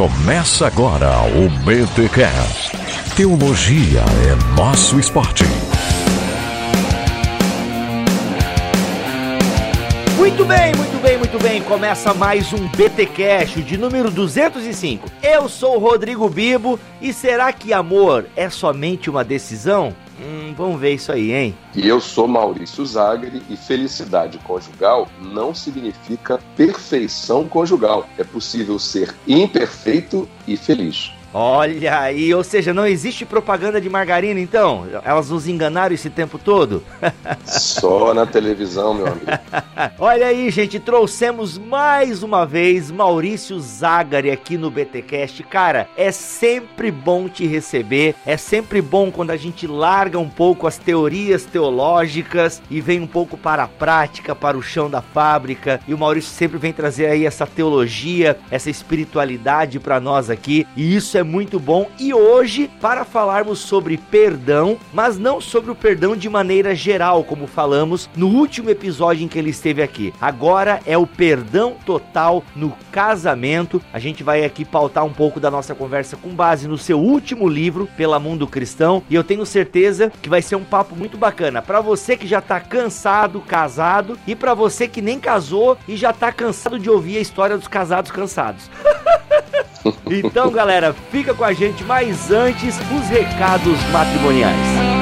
Começa agora o BTCast. Teologia é nosso esporte. Muito bem, muito bem, muito bem. Começa mais um BTcast de número 205. Eu sou o Rodrigo Bibo e será que amor é somente uma decisão? Hum, vamos ver isso aí, hein? E eu sou Maurício Zagre e felicidade conjugal não significa perfeição conjugal. É possível ser imperfeito e feliz. Olha aí, ou seja, não existe propaganda de margarina então? Elas nos enganaram esse tempo todo? Só na televisão, meu amigo. Olha aí, gente, trouxemos mais uma vez Maurício Zagari aqui no BTcast. Cara, é sempre bom te receber, é sempre bom quando a gente larga um pouco as teorias teológicas e vem um pouco para a prática, para o chão da fábrica. E o Maurício sempre vem trazer aí essa teologia, essa espiritualidade para nós aqui, e isso é é muito bom. E hoje, para falarmos sobre perdão, mas não sobre o perdão de maneira geral, como falamos no último episódio em que ele esteve aqui. Agora é o perdão total no casamento. A gente vai aqui pautar um pouco da nossa conversa com base no seu último livro, Pela Mundo Cristão, e eu tenho certeza que vai ser um papo muito bacana para você que já tá cansado, casado, e para você que nem casou e já tá cansado de ouvir a história dos casados cansados. Então, galera, fica com a gente, mas antes, os recados matrimoniais.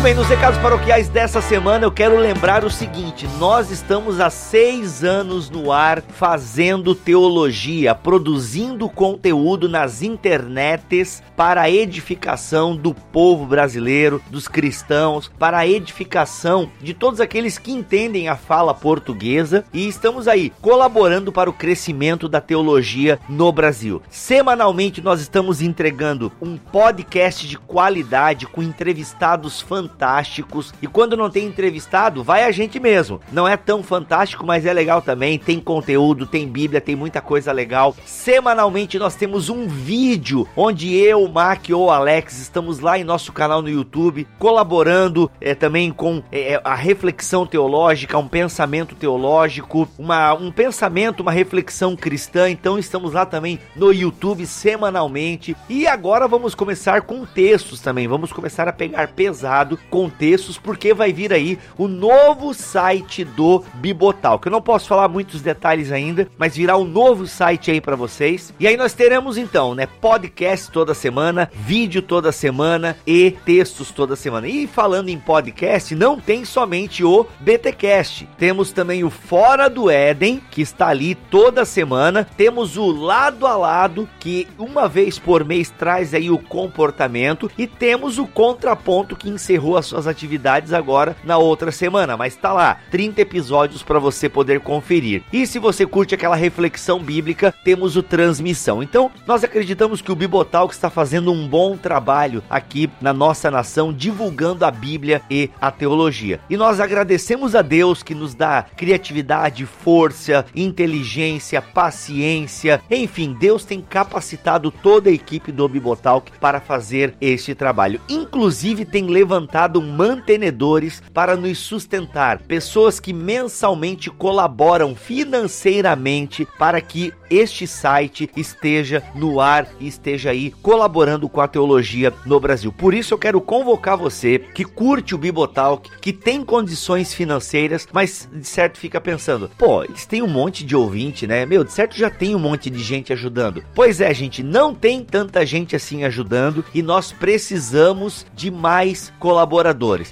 Muito bem, nos recados paroquiais dessa semana eu quero lembrar o seguinte: nós estamos há seis anos no ar fazendo teologia, produzindo conteúdo nas internets para a edificação do povo brasileiro, dos cristãos, para a edificação de todos aqueles que entendem a fala portuguesa e estamos aí colaborando para o crescimento da teologia no Brasil. Semanalmente nós estamos entregando um podcast de qualidade com entrevistados fantásticos fantásticos. E quando não tem entrevistado, vai a gente mesmo. Não é tão fantástico, mas é legal também. Tem conteúdo, tem Bíblia, tem muita coisa legal. Semanalmente nós temos um vídeo onde eu, Mac ou Alex estamos lá em nosso canal no YouTube colaborando é, também com é, a reflexão teológica, um pensamento teológico, uma, um pensamento, uma reflexão cristã. Então estamos lá também no YouTube semanalmente. E agora vamos começar com textos também. Vamos começar a pegar pesado contextos, porque vai vir aí o novo site do Bibotal, que eu não posso falar muitos detalhes ainda, mas virá um novo site aí para vocês. E aí nós teremos então, né, podcast toda semana, vídeo toda semana e textos toda semana. E falando em podcast, não tem somente o BTcast. Temos também o Fora do Éden, que está ali toda semana. Temos o Lado a Lado, que uma vez por mês traz aí o comportamento e temos o contraponto que encerrou encerrou as suas atividades agora na outra semana, mas tá lá, 30 episódios para você poder conferir. E se você curte aquela reflexão bíblica, temos o transmissão. Então, nós acreditamos que o Bibotalk está fazendo um bom trabalho aqui na nossa nação divulgando a Bíblia e a teologia. E nós agradecemos a Deus que nos dá criatividade, força, inteligência, paciência, enfim, Deus tem capacitado toda a equipe do Bibotalk para fazer este trabalho. Inclusive tem levantado mantenedores para nos sustentar, pessoas que mensalmente colaboram financeiramente para que este site esteja no ar e esteja aí colaborando com a teologia no Brasil. Por isso eu quero convocar você que curte o Bibotalk, que tem condições financeiras, mas de certo fica pensando, pô, eles têm um monte de ouvinte, né? Meu, de certo já tem um monte de gente ajudando. Pois é, gente, não tem tanta gente assim ajudando e nós precisamos de mais colaboradores.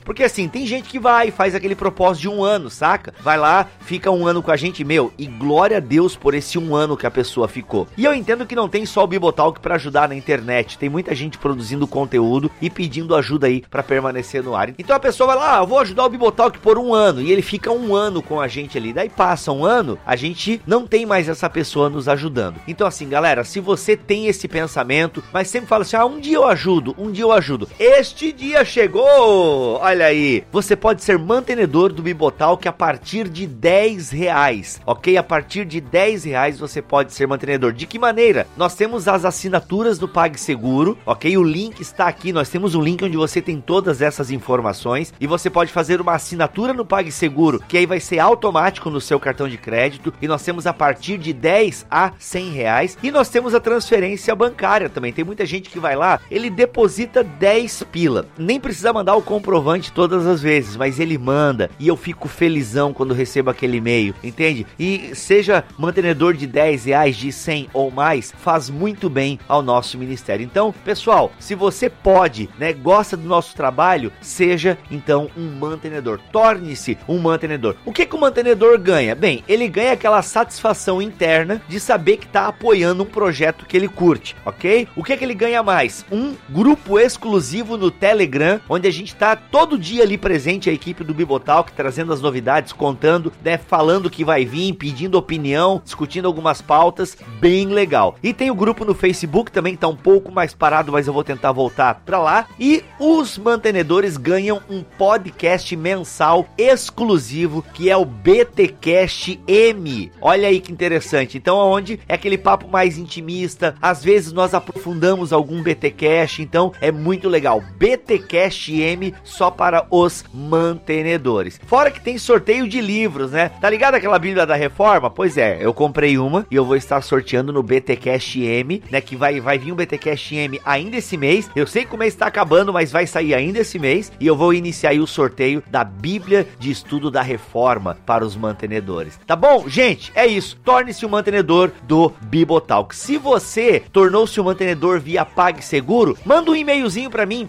Porque assim, tem gente que vai e faz aquele propósito de um ano, saca? Vai lá, fica um ano com a gente, meu, e glória a Deus por esse um ano que a pessoa ficou. E eu entendo que não tem só o Bibotalk para ajudar na internet, tem muita gente produzindo conteúdo e pedindo ajuda aí para permanecer no ar. Então a pessoa vai lá, ah, vou ajudar o Bibotalk por um ano e ele fica um ano com a gente ali. Daí passa um ano, a gente não tem mais essa pessoa nos ajudando. Então assim, galera, se você tem esse pensamento, mas sempre fala assim, ah, um dia eu ajudo, um dia eu ajudo. Este dia chegou, Olha aí. Você pode ser mantenedor do Bibotalk a partir de 10 reais, ok? A partir de 10 reais você pode ser mantenedor. De que maneira? Nós temos as assinaturas do PagSeguro, ok? O link está aqui. Nós temos um link onde você tem todas essas informações e você pode fazer uma assinatura no PagSeguro, que aí vai ser automático no seu cartão de crédito. E nós temos a partir de 10 a 100 reais. E nós temos a transferência bancária também. Tem muita gente que vai lá, ele deposita 10 pila. Nem precisa mandar o comprovante todas as vezes, mas ele manda e eu fico felizão quando recebo aquele e-mail, entende? E seja mantenedor de 10 reais, de 100 ou mais, faz muito bem ao nosso ministério. Então, pessoal, se você pode, né, gosta do nosso trabalho, seja então um mantenedor. Torne-se um mantenedor. O que, que o mantenedor ganha? Bem, ele ganha aquela satisfação interna de saber que está apoiando um projeto que ele curte, ok? O que, que ele ganha mais? Um grupo exclusivo no Telegram, onde a gente está todo dia ali presente, a equipe do Bibotalk, trazendo as novidades, contando, né, falando o que vai vir, pedindo opinião, discutindo algumas pautas, bem legal. E tem o grupo no Facebook também que tá um pouco mais parado, mas eu vou tentar voltar para lá. E os mantenedores ganham um podcast mensal exclusivo que é o BTcast M. Olha aí que interessante. Então, onde é aquele papo mais intimista, às vezes nós aprofundamos algum BTcast, então é muito legal. BTcast M só para os mantenedores. Fora que tem sorteio de livros, né? Tá ligado aquela Bíblia da Reforma? Pois é, eu comprei uma e eu vou estar sorteando no BTcast M, né, que vai vai vir um BTcast M ainda esse mês. Eu sei que o mês está acabando, mas vai sair ainda esse mês e eu vou iniciar o sorteio da Bíblia de Estudo da Reforma para os mantenedores. Tá bom? Gente, é isso. Torne-se um mantenedor do Bibotalk. Se você tornou-se um mantenedor via PagSeguro, manda um e-mailzinho para mim,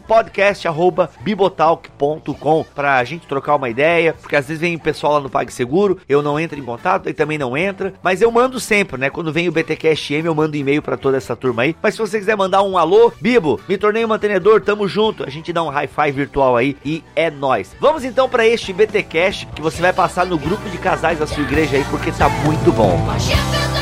podcast@bibotalk.com pra gente trocar uma ideia, porque às vezes vem o pessoal lá no PagSeguro, eu não entro em contato, ele também não entra, mas eu mando sempre, né? Quando vem o BTcast M, eu mando e-mail para toda essa turma aí. Mas se você quiser mandar um alô, Bibo, me tornei um mantenedor, tamo junto. A gente dá um hi-fi virtual aí e é nós. Vamos então para este BTcast que você vai passar no grupo de casais da sua igreja aí porque tá muito bom. Muito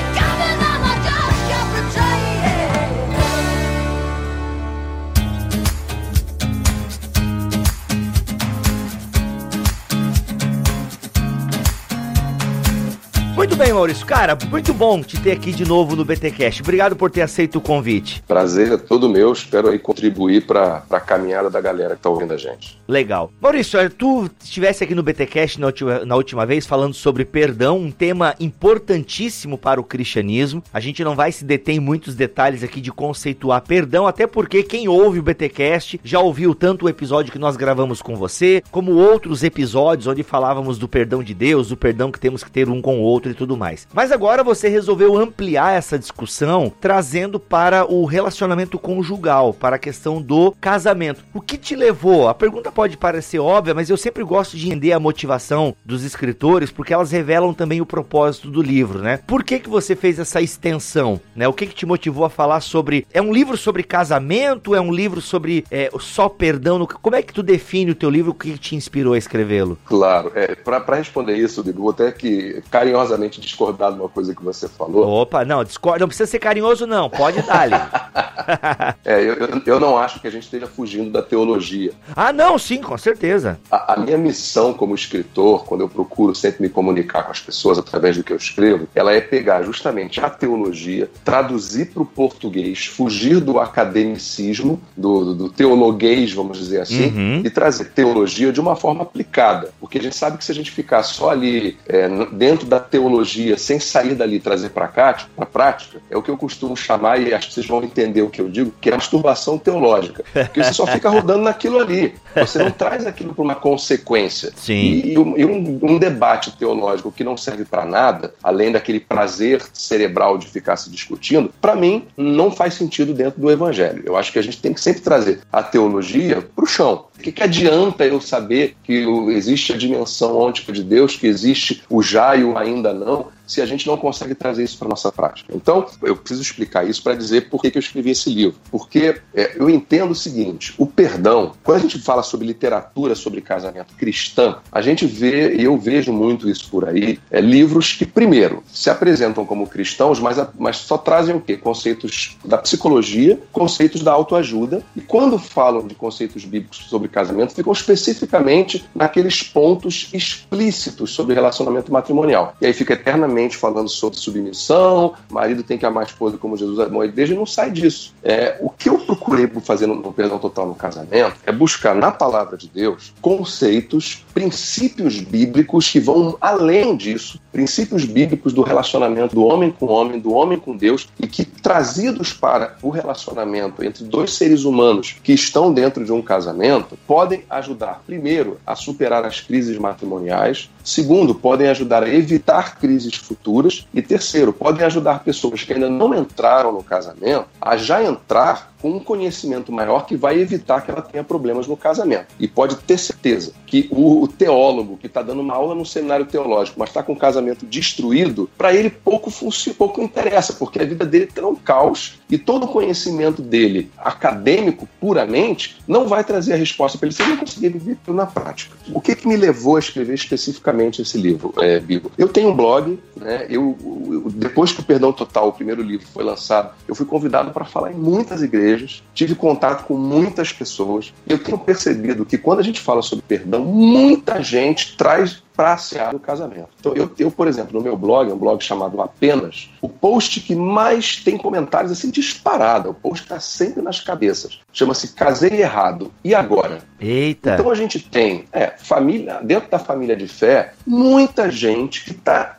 bem, Maurício. Cara, muito bom te ter aqui de novo no BTcast. Obrigado por ter aceito o convite. Prazer é todo meu. Espero aí contribuir para a caminhada da galera que tá ouvindo a gente. Legal. Maurício, tu estivesse aqui no BTcast na última, na última vez falando sobre perdão, um tema importantíssimo para o cristianismo. A gente não vai se deter em muitos detalhes aqui de conceituar perdão, até porque quem ouve o BTcast já ouviu tanto o episódio que nós gravamos com você, como outros episódios onde falávamos do perdão de Deus, do perdão que temos que ter um com o outro e tudo mais. Mas agora você resolveu ampliar essa discussão, trazendo para o relacionamento conjugal, para a questão do casamento. O que te levou? A pergunta pode parecer óbvia, mas eu sempre gosto de entender a motivação dos escritores, porque elas revelam também o propósito do livro, né? Por que que você fez essa extensão, né? O que que te motivou a falar sobre... É um livro sobre casamento? É um livro sobre é, só perdão? Como é que tu define o teu livro? O que te inspirou a escrevê-lo? Claro. É, para responder isso, Bibi, vou até que carinhosamente carinhosamente discordar de uma coisa que você falou. Opa, não, discorda, não precisa ser carinhoso, não, pode dar. é, eu, eu, não acho que a gente esteja fugindo da teologia. Ah, não, sim, com certeza. A, a, minha missão como escritor, quando eu procuro sempre me comunicar com as pessoas através do que eu escrevo, ela é pegar justamente a teologia, traduzir para o português, fugir do academicismo, do, do, do teologuês, vamos dizer assim, uhum. e trazer teologia de uma forma aplicada. Porque a gente sabe que se a gente ficar só ali é, dentro da teologia, sem sair dali e trazer para a prática, é o que eu costumo chamar, e acho que vocês vão entender o que eu digo, que é a masturbação teológica. Porque você só fica rodando naquilo ali. Você não traz aquilo para uma consequência. Sim. E, e um, um, debate teológico que não serve para nada, além daquele prazer cerebral de ficar se discutindo, para mim, não faz sentido dentro do evangelho. Eu acho que a gente tem que sempre trazer a teologia para o chão. O que, que adianta eu saber que existe a dimensão ôntica de Deus, que existe o já e o ainda não, So se a gente não consegue trazer isso para nossa prática. Então, eu preciso explicar isso para dizer por que, que eu escrevi esse livro. Porque é, eu entendo o seguinte: o perdão, quando a gente fala sobre literatura sobre casamento cristã, a gente vê, e eu vejo muito isso por aí, é, livros que, primeiro, se apresentam como cristãos, mas, mas só trazem o quê? Conceitos da psicologia, conceitos da autoajuda, e quando falam de conceitos bíblicos sobre casamento, ficam especificamente naqueles pontos explícitos sobre relacionamento matrimonial. E aí fica eternamente falando sobre submissão, marido tem que amar a esposa como Jesus amou a igreja, não sai disso. É, o que eu procurei fazer no, no Perdão Total no Casamento é buscar na palavra de Deus conceitos, princípios bíblicos que vão além disso, princípios bíblicos do relacionamento do homem com o homem, do homem com Deus, e que trazidos para o relacionamento entre dois seres humanos que estão dentro de um casamento, podem ajudar, primeiro, a superar as crises matrimoniais, segundo, podem ajudar a evitar crises futuras, e terceiro, podem ajudar pessoas que ainda não entraram no casamento a já entrar com um conhecimento maior que vai evitar que ela tenha problemas no casamento. E pode ter certeza que o, teólogo que está dando uma aula no seminário teológico, mas está com o casamento destruído, para ele pouco funciona, pouco interessa, porque a vida dele está um caos e todo o conhecimento dele, acadêmico puramente, não vai trazer a resposta para ele se ele não conseguir viver na prática. O que, que me levou a escrever especificamente esse livro, é, Bigo? Eu tenho um blog, né? Eu, eu, depois que o Perdão Total, o primeiro livro, foi lançado, eu fui convidado para falar em muitas igrejas, tive contato com muitas pessoas. Eu tenho percebido que quando a gente fala sobre perdão, muita gente traz para a do casamento. Então, eu, eu, por exemplo, no meu blog, um blog chamado Apenas, o post que mais tem comentários assim disparado, o post está sempre nas cabeças, chama-se Casei Errado. E agora? Eita! Então a gente tem, é, família, dentro da família de fé, muita gente que está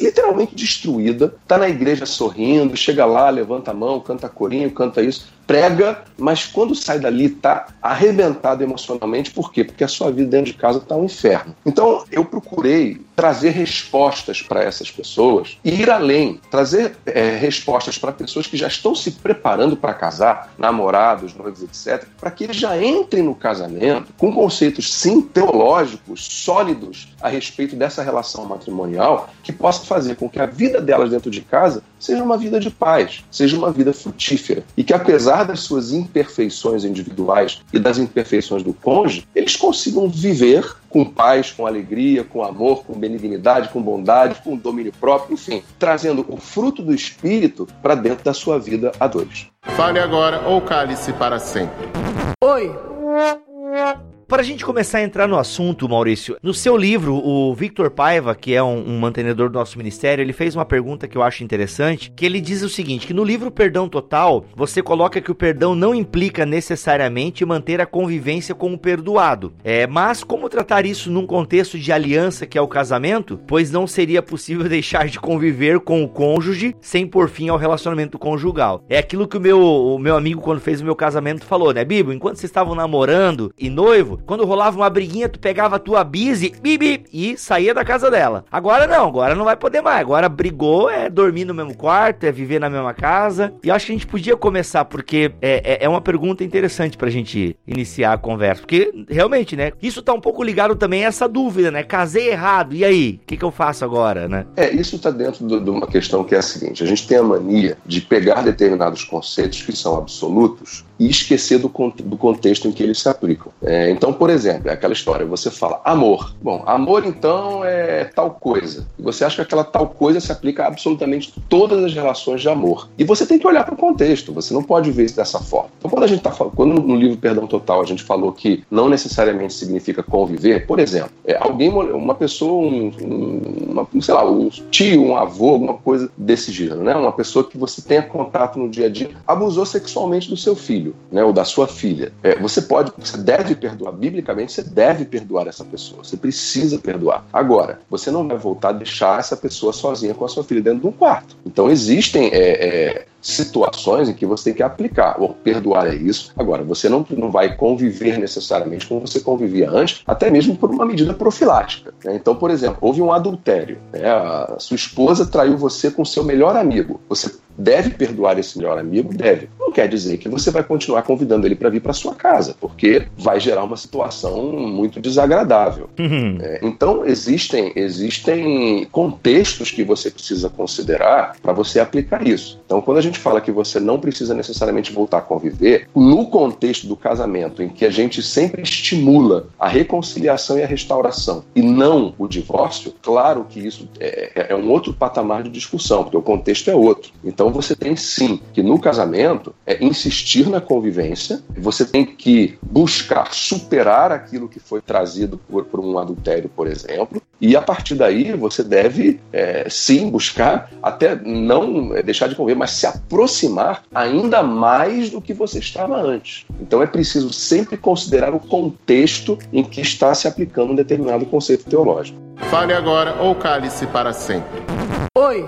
literalmente destruída, está na igreja sorrindo, chega lá, levanta a mão, canta corinho, canta isso, prega, mas quando sai dali está arrebentado emocionalmente. Por quê? Porque a sua vida dentro de casa está um inferno. Então eu procurei trazer respostas para essas pessoas e ir além, trazer é, respostas para pessoas que já estão se preparando para casar, namorados, noivos, etc., para que eles já entrem no casamento com conceitos, sim, teológicos, sólidos a respeito dessa relação matrimonial, que possa fazer com que a vida delas dentro de casa seja uma vida de paz, seja uma vida frutífera. E que apesar das suas imperfeições individuais e das imperfeições do cônjuge, eles consigam viver com paz, com alegria, com amor, com benignidade, com bondade, com domínio próprio, enfim, trazendo o fruto do Espírito para dentro da sua vida a dois. Fale agora ou cale-se para sempre. Oi! Para a gente começar a entrar no assunto, Maurício, no seu livro, o Victor Paiva, que é um, um, mantenedor do nosso ministério, ele fez uma pergunta que eu acho interessante, que ele diz o seguinte, que no livro Perdão Total, você coloca que o perdão não implica necessariamente manter a convivência com o perdoado. É, mas como tratar isso num contexto de aliança que é o casamento? Pois não seria possível deixar de conviver com o cônjuge sem por fim ao relacionamento conjugal. É aquilo que o meu, o meu amigo, quando fez o meu casamento, falou, né, Bibo? Enquanto vocês estavam namorando e noivo, quando rolava uma briguinha, tu pegava a tua bise bibi, e saía da casa dela. Agora não, agora não vai poder mais. Agora brigou, é dormir no mesmo quarto, é viver na mesma casa. E acho que a gente podia começar, porque é, é, é uma pergunta interessante pra gente iniciar a conversa. Porque, realmente, né? Isso tá um pouco ligado também a essa dúvida, né? Casei errado, e aí? O que, que eu faço agora, né? É, isso tá dentro de uma questão que é a seguinte: a gente tem a mania de pegar determinados conceitos que são absolutos e esquecer do, do contexto em que eles se aplicam. É, então, por exemplo, é aquela história, você fala amor. Bom, amor então é tal coisa. E você acha que aquela tal coisa se aplica a absolutamente todas as relações de amor. E você tem que olhar para o contexto, você não pode ver isso dessa forma. Então, quando a gente está falando, quando no livro Perdão Total a gente falou que não necessariamente significa conviver, por exemplo, é, alguém, uma pessoa, um, um, uma, sei lá, um tio, um avô, alguma coisa desse gênero, né? Uma pessoa que você tenha contato no dia a dia, abusou sexualmente do seu filho filho, né, ou da sua filha, é, você pode, você deve perdoar, biblicamente você deve perdoar essa pessoa, você precisa perdoar. Agora, você não vai voltar a deixar essa pessoa sozinha com a sua filha dentro de um quarto. Então existem é, é, situações em que você tem que aplicar. Ou perdoar é isso. Agora, você não, não vai conviver necessariamente como você convivia antes, até mesmo por uma medida profilática. Né? Então, por exemplo, houve um adultério. Né? A sua esposa traiu você com seu melhor amigo. Você deve perdoar esse melhor amigo? Deve. Não quer dizer que você vai continuar convidando ele para vir para sua casa, porque vai gerar uma situação muito desagradável. Uhum. É, então existem existem contextos que você precisa considerar para você aplicar isso. Então quando a gente fala que você não precisa necessariamente voltar a conviver, no contexto do casamento em que a gente sempre estimula a reconciliação e a restauração e não o divórcio, claro que isso é, é, é um outro patamar de discussão, porque o contexto é outro. Então você tem sim que no casamento é insistir na convivência, você tem que buscar superar aquilo que foi trazido por, por um adultério, por exemplo, e a partir daí você deve é, sim buscar até não deixar de conviver, mas se aproximar ainda mais do que você estava antes. Então é preciso sempre considerar o contexto em que está se aplicando um determinado conceito teológico. Fale agora ou cale-se para sempre. Oi.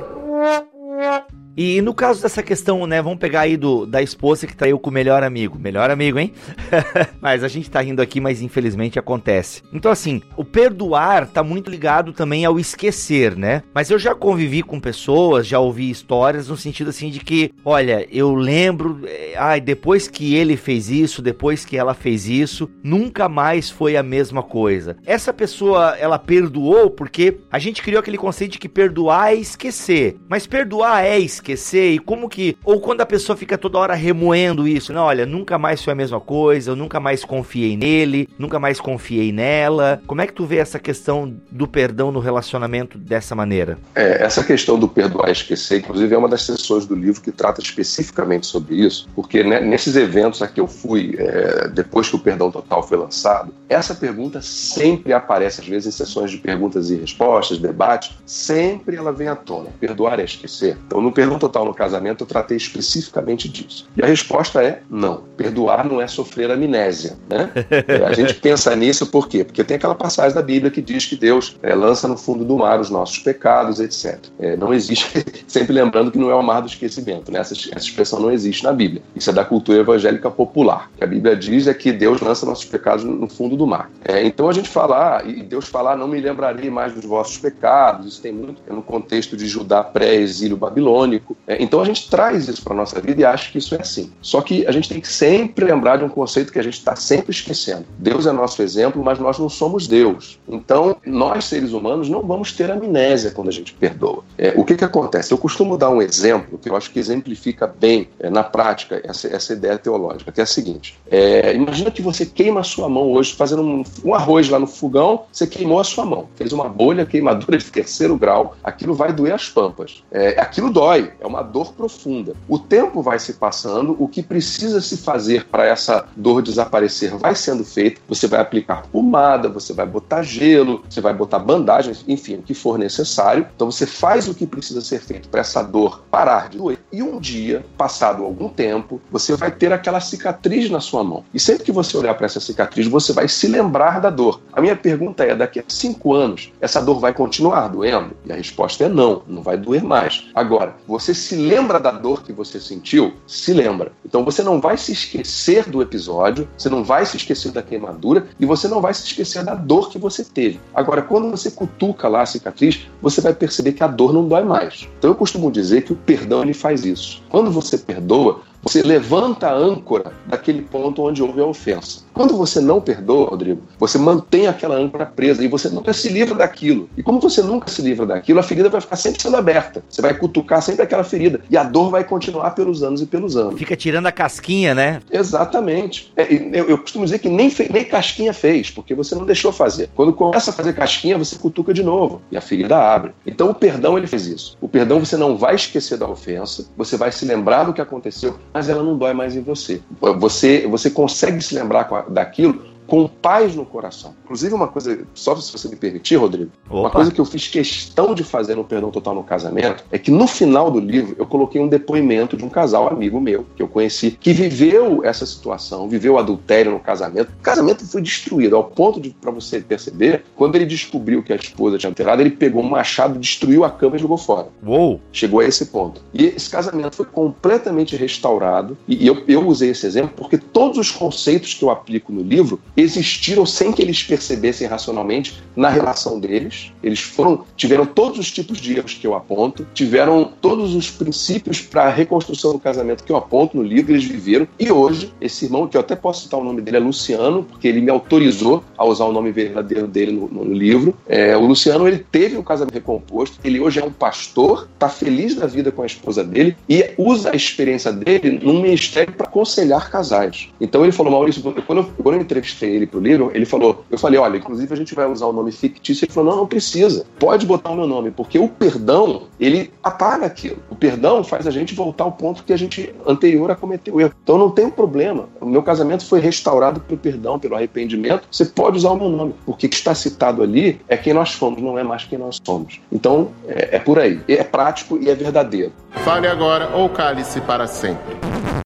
E no caso dessa questão, né, vamos pegar aí do, da esposa que traiu com o melhor amigo. Melhor amigo, hein? mas a gente tá rindo aqui, mas infelizmente acontece. Então, assim, o perdoar tá muito ligado também ao esquecer, né? Mas eu já convivi com pessoas, já ouvi histórias no sentido assim de que, olha, eu lembro, eh, ai, depois que ele fez isso, depois que ela fez isso, nunca mais foi a mesma coisa. Essa pessoa, ela perdoou porque a gente criou aquele conceito de que perdoar é esquecer. Mas perdoar é esquecer esquecer e como que. Ou quando a pessoa fica toda hora remoendo isso, não, olha, nunca mais foi a mesma coisa, eu nunca mais confiei nele, nunca mais confiei nela. Como é que tu vê essa questão do perdão no relacionamento dessa maneira? É, essa questão do perdoar e esquecer, inclusive, é uma das sessões do livro que trata especificamente sobre isso, porque né, nesses eventos a que eu fui, é, depois que o Perdão Total foi lançado, essa pergunta sempre aparece, às vezes, em sessões de perguntas e respostas, debate, sempre ela vem à tona. Perdoar é esquecer. Então, no Perdão total no casamento, eu tratei especificamente disso. E a resposta é não. Perdoar não é sofrer amnésia. Né? a gente pensa nisso por quê? Porque tem aquela passagem da Bíblia que diz que Deus é, lança no fundo do mar os nossos pecados, etc. É, não existe, sempre lembrando que não é o mar do esquecimento. Né? Essa, essa expressão não existe na Bíblia. Isso é da cultura evangélica popular. O que a Bíblia diz é que Deus lança nossos pecados no fundo do mar. É, então a gente falar, e Deus falar, não me lembrarei mais dos vossos pecados, isso tem muito é no contexto de Judá pré-exílio babilônico é, então a gente traz isso para nossa vida e acha que isso é assim. Só que a gente tem que sempre lembrar de um conceito que a gente está sempre esquecendo. Deus é nosso exemplo, mas nós não somos Deus. Então, nós, seres humanos, não vamos ter amnésia quando a gente perdoa. É, o que, que acontece? Eu costumo dar um exemplo que eu acho que exemplifica bem, é, na prática, essa, essa ideia teológica, que é a seguinte. É, imagina que você queima a sua mão hoje fazendo um, um arroz lá no fogão, você queimou a sua mão. Fez uma bolha, queimadura de terceiro grau, aquilo vai doer as pampas. É, aquilo dói, é uma dor profunda. O tempo vai se passando, o que precisa se fazer para essa dor desaparecer vai sendo feito. Você vai aplicar pomada, você vai botar gelo, você vai botar bandagens, enfim, o que for necessário. Então você faz o que precisa ser feito para essa dor parar de doer. E um dia, passado algum tempo, você vai ter aquela cicatriz na sua mão. E sempre que você olhar para essa cicatriz, você vai se lembrar da dor. A minha pergunta é: daqui a cinco anos, essa dor vai continuar doendo? E a resposta é não, não vai doer mais. Agora, você você se lembra da dor que você sentiu? Se lembra. Então você não vai se esquecer do episódio, você não vai se esquecer da queimadura e você não vai se esquecer da dor que você teve. Agora, quando você cutuca lá a cicatriz, você vai perceber que a dor não dói mais. Então eu costumo dizer que o perdão ele faz isso. Quando você perdoa, você levanta a âncora daquele ponto onde houve a ofensa. Quando você não perdoa, Rodrigo, você mantém aquela âncora presa e você nunca se livra daquilo. E como você nunca se livra daquilo, a ferida vai ficar sempre sendo aberta. Você vai cutucar sempre aquela ferida. E a dor vai continuar pelos anos e pelos anos. Fica tirando a casquinha, né? Exatamente. É, eu, eu, costumo dizer que nem, nem casquinha fez, porque você não deixou fazer. Quando começa a fazer casquinha, você cutuca de novo. E a ferida abre. Então o perdão, ele fez isso. O perdão você não vai esquecer da ofensa, você vai se lembrar do que aconteceu, mas ela não dói mais em você. Você, você consegue se lembrar daquilo com paz no coração. Inclusive, uma coisa, só se você me permitir, Rodrigo, Opa. uma coisa que eu fiz questão de fazer no Perdão Total no Casamento é que no final do livro eu coloquei um depoimento de um casal amigo meu, que eu conheci, que viveu essa situação, viveu adultério no casamento. O casamento foi destruído, ao ponto de, para você perceber, quando ele descobriu que a esposa tinha alterado, ele pegou um machado, destruiu a cama e jogou fora. Uou! Chegou a esse ponto. E esse casamento foi completamente restaurado, e eu, eu usei esse exemplo porque todos os conceitos que eu aplico no livro, existiram sem que eles percebessem racionalmente na relação deles. Eles foram, tiveram todos os tipos de erros que eu aponto, tiveram todos os princípios para a reconstrução do casamento que eu aponto no livro, eles viveram. E hoje, esse irmão, que eu até posso citar o nome dele, é Luciano, porque ele me autorizou a usar o nome verdadeiro dele no, no livro. É, o Luciano, ele teve um casamento recomposto, ele hoje é um pastor, está feliz da vida com a esposa dele e usa a experiência dele num ministério para aconselhar casais. Então ele falou, Maurício, quando eu, quando eu entrevistei ele para o livro, ele falou, eu falei, olha, inclusive a gente vai usar o nome fictício. Ele falou, não, não precisa, pode botar o meu nome, porque o perdão, ele apaga aquilo. O perdão faz a gente voltar ao ponto que a gente anterior a cometer o erro. Então não tem problema. O meu casamento foi restaurado pelo perdão, pelo arrependimento. Você pode usar o meu nome, porque o que está citado ali é quem nós fomos, não é mais quem nós somos. Então é, é por aí. É prático e é verdadeiro. Fale agora ou cale-se para sempre.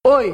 Oi.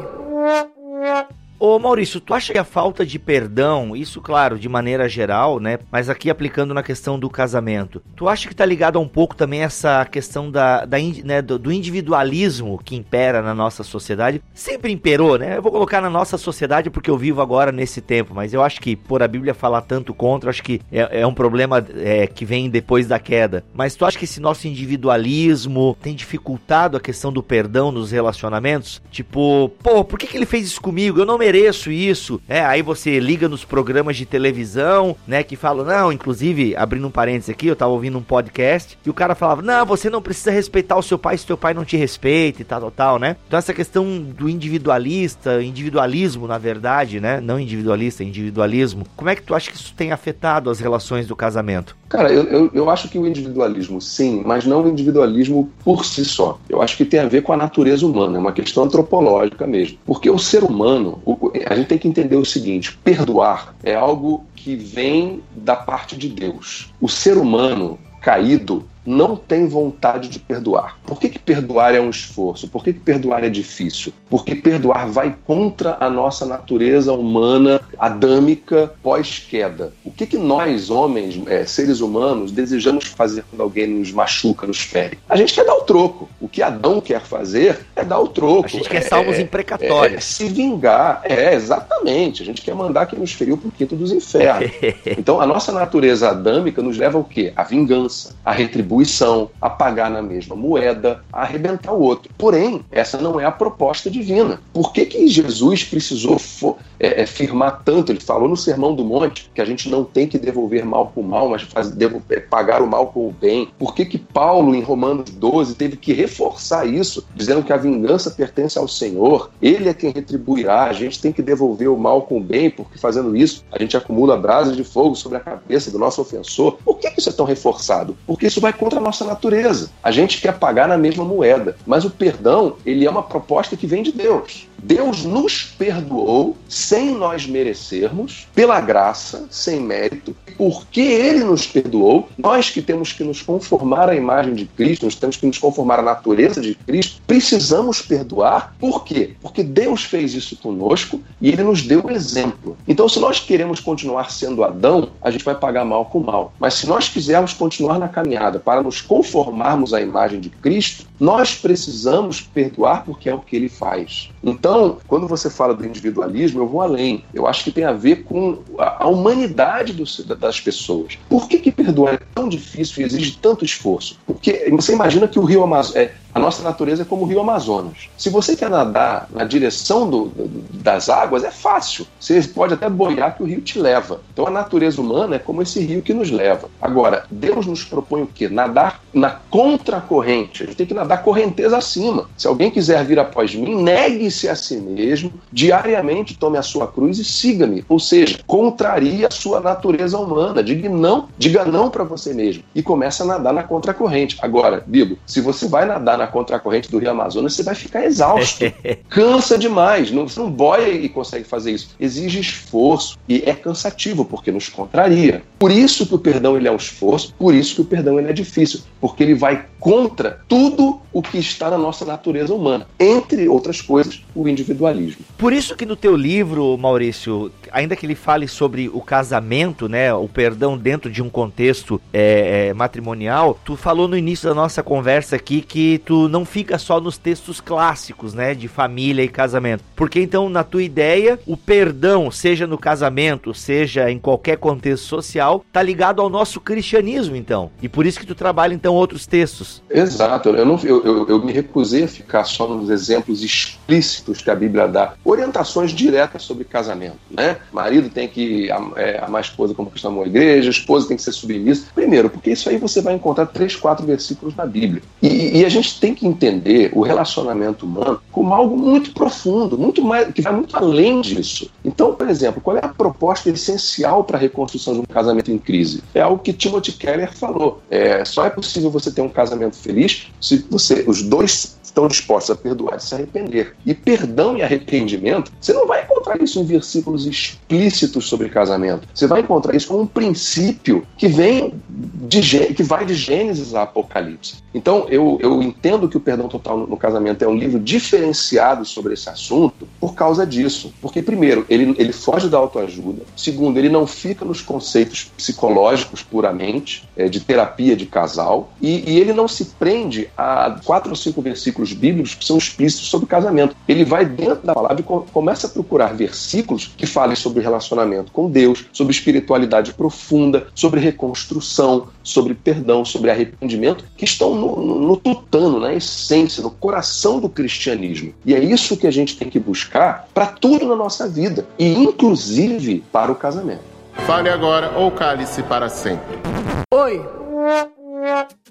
Ô Maurício, tu acha que a falta de perdão, isso claro, de maneira geral, né? Mas aqui aplicando na questão do casamento, tu acha que tá ligado a um pouco também essa questão da, da né, do, do, individualismo que impera na nossa sociedade? Sempre imperou, né? Eu vou colocar na nossa sociedade porque eu vivo agora nesse tempo, mas eu acho que por a Bíblia falar tanto contra, acho que é, é um problema é, que vem depois da queda. Mas tu acha que esse nosso individualismo tem dificultado a questão do perdão nos relacionamentos? Tipo, pô, por que, que ele fez isso comigo? Eu não me mereço isso. É, aí você liga nos programas de televisão, né, que falam, não, inclusive, abrindo um parênteses aqui, eu tava ouvindo um podcast, e o cara falava, não, você não precisa respeitar o seu pai se teu pai não te respeita e tal, tal, tal, né? Então essa questão do individualista, individualismo, na verdade, né, não individualista, individualismo, como é que tu acha que isso tem afetado as relações do casamento? Cara, eu, eu, eu acho que o individualismo, sim, mas não o individualismo por si só. Eu acho que tem a ver com a natureza humana, é uma questão antropológica mesmo. Porque o ser humano, o, a gente tem que entender o seguinte: perdoar é algo que vem da parte de Deus. O ser humano caído não tem vontade de perdoar. Por que, que perdoar é um esforço? Por que, que perdoar é difícil? Porque perdoar vai contra a nossa natureza humana adâmica pós-queda. O que, que nós, homens, é, seres humanos, desejamos fazer quando alguém nos machuca, nos fere? A gente quer dar o troco. O que Adão quer fazer é dar o troco. A gente quer salvos é, imprecatórios. É, se vingar. É, exatamente. A gente quer mandar quem nos feriu pro quinto dos infernos. então, a nossa natureza adâmica nos leva ao quê? A vingança, a retribuição distribuição, a pagar na mesma moeda, a arrebentar o outro. Porém, essa não é a proposta divina. Por que, que Jesus precisou é, é, firmar tanto? Ele falou no Sermão do Monte que a gente não tem que devolver mal com mal, mas faz, devo, é, pagar o mal com o bem. Por que, que Paulo, em Romanos 12, teve que reforçar isso, dizendo que a vingança pertence ao Senhor, ele é quem retribuirá, a gente tem que devolver o mal com o bem, porque fazendo isso a gente acumula brasas de fogo sobre a cabeça do nosso ofensor. Por que, que isso é tão reforçado? Porque isso vai contra a nossa natureza. A gente quer pagar na mesma moeda, mas o perdão, ele é uma proposta que vem de Deus. Deus nos perdoou sem nós merecermos, pela graça, sem mérito, porque Ele nos perdoou. Nós que temos que nos conformar à imagem de Cristo, nós temos que nos conformar à natureza de Cristo, precisamos perdoar. Por quê? Porque Deus fez isso conosco e Ele nos deu o exemplo. Então, se nós queremos continuar sendo Adão, a gente vai pagar mal com mal. Mas se nós quisermos continuar na caminhada para nos conformarmos à imagem de Cristo, nós precisamos perdoar porque é o que Ele faz. Então, então, quando você fala do individualismo, eu vou além. Eu acho que tem a ver com a, humanidade do, das pessoas. Por que, que perdoar é tão difícil e exige tanto esforço? Porque você imagina que o rio Amazonas. É, nossa natureza é como o rio Amazonas. Se você quer nadar na direção do, das águas, é fácil. Você pode até boiar que o rio te leva. Então a natureza humana é como esse rio que nos leva. Agora, Deus nos propõe o quê? Nadar na contracorrente. A gente tem que nadar correnteza acima. Se alguém quiser vir após mim, negue-se a si mesmo, diariamente tome a sua cruz e siga-me. Ou seja, contraria a sua natureza humana. Diga não, diga não para você mesmo. E começa a nadar na contracorrente. Agora, Bibo, se você vai nadar na contracorrente do Rio Amazonas, você vai ficar exausto. Cansa demais. Não, você não boia e consegue fazer isso. Exige esforço e é cansativo, porque nos contraria. Por isso que o perdão ele é um esforço, por isso que o perdão ele é difícil, porque ele vai contra tudo o que está na nossa natureza humana, entre outras coisas, o individualismo. Por isso que no teu livro, Maurício, ainda que ele fale sobre o casamento, né, o perdão dentro de um contexto é, é, matrimonial, tu falou no início da nossa conversa aqui que tu não fica só nos textos clássicos, né, de família e casamento. Porque então, na tua ideia, o perdão, seja no casamento, seja em qualquer contexto social, tá ligado ao nosso cristianismo, então. E por isso que tu trabalha então outros textos. Exato. Eu, não, eu, eu, eu me recusei a ficar só nos exemplos explícitos que a Bíblia dá. Orientações diretas sobre casamento, né? Marido tem que é, amar a esposa como Cristo amou a igreja, a esposa tem que ser submissa. Primeiro, porque isso aí você vai encontrar três, quatro versículos na Bíblia. E, e a gente tem que entender o relacionamento humano como algo muito profundo, muito mais, que vai muito além disso. Então, por exemplo, qual é a proposta essencial para a reconstrução de um casamento em crise? É algo que Timothy Keller falou. É, só é possível você ter um casamento feliz se você, os dois estão dispostos a perdoar e se arrepender. E perdão e arrependimento, você não vai encontrar isso em versículos explícitos sobre casamento. Você vai encontrar isso como um princípio que vem de que vai de Gênesis a Apocalipse. Então, eu, eu entendo que o Perdão Total no, no Casamento é um livro diferenciado sobre esse assunto por causa disso. Porque, primeiro, ele, ele foge da autoajuda. Segundo, ele não fica nos conceitos psicológicos puramente, é, de terapia de casal. E, e ele não se prende a quatro ou cinco versículos bíblicos que são explícitos sobre casamento. Ele vai dentro da palavra e co começa a procurar versículos que falem sobre relacionamento com Deus, sobre espiritualidade profunda, sobre reconstrução, sobre perdão, sobre arrependimento, que estão no, no, no tutano, na essência, no coração do cristianismo. E é isso que a gente tem que buscar para tudo na nossa vida, e inclusive para o casamento. Fale agora ou cale-se para sempre. Oi!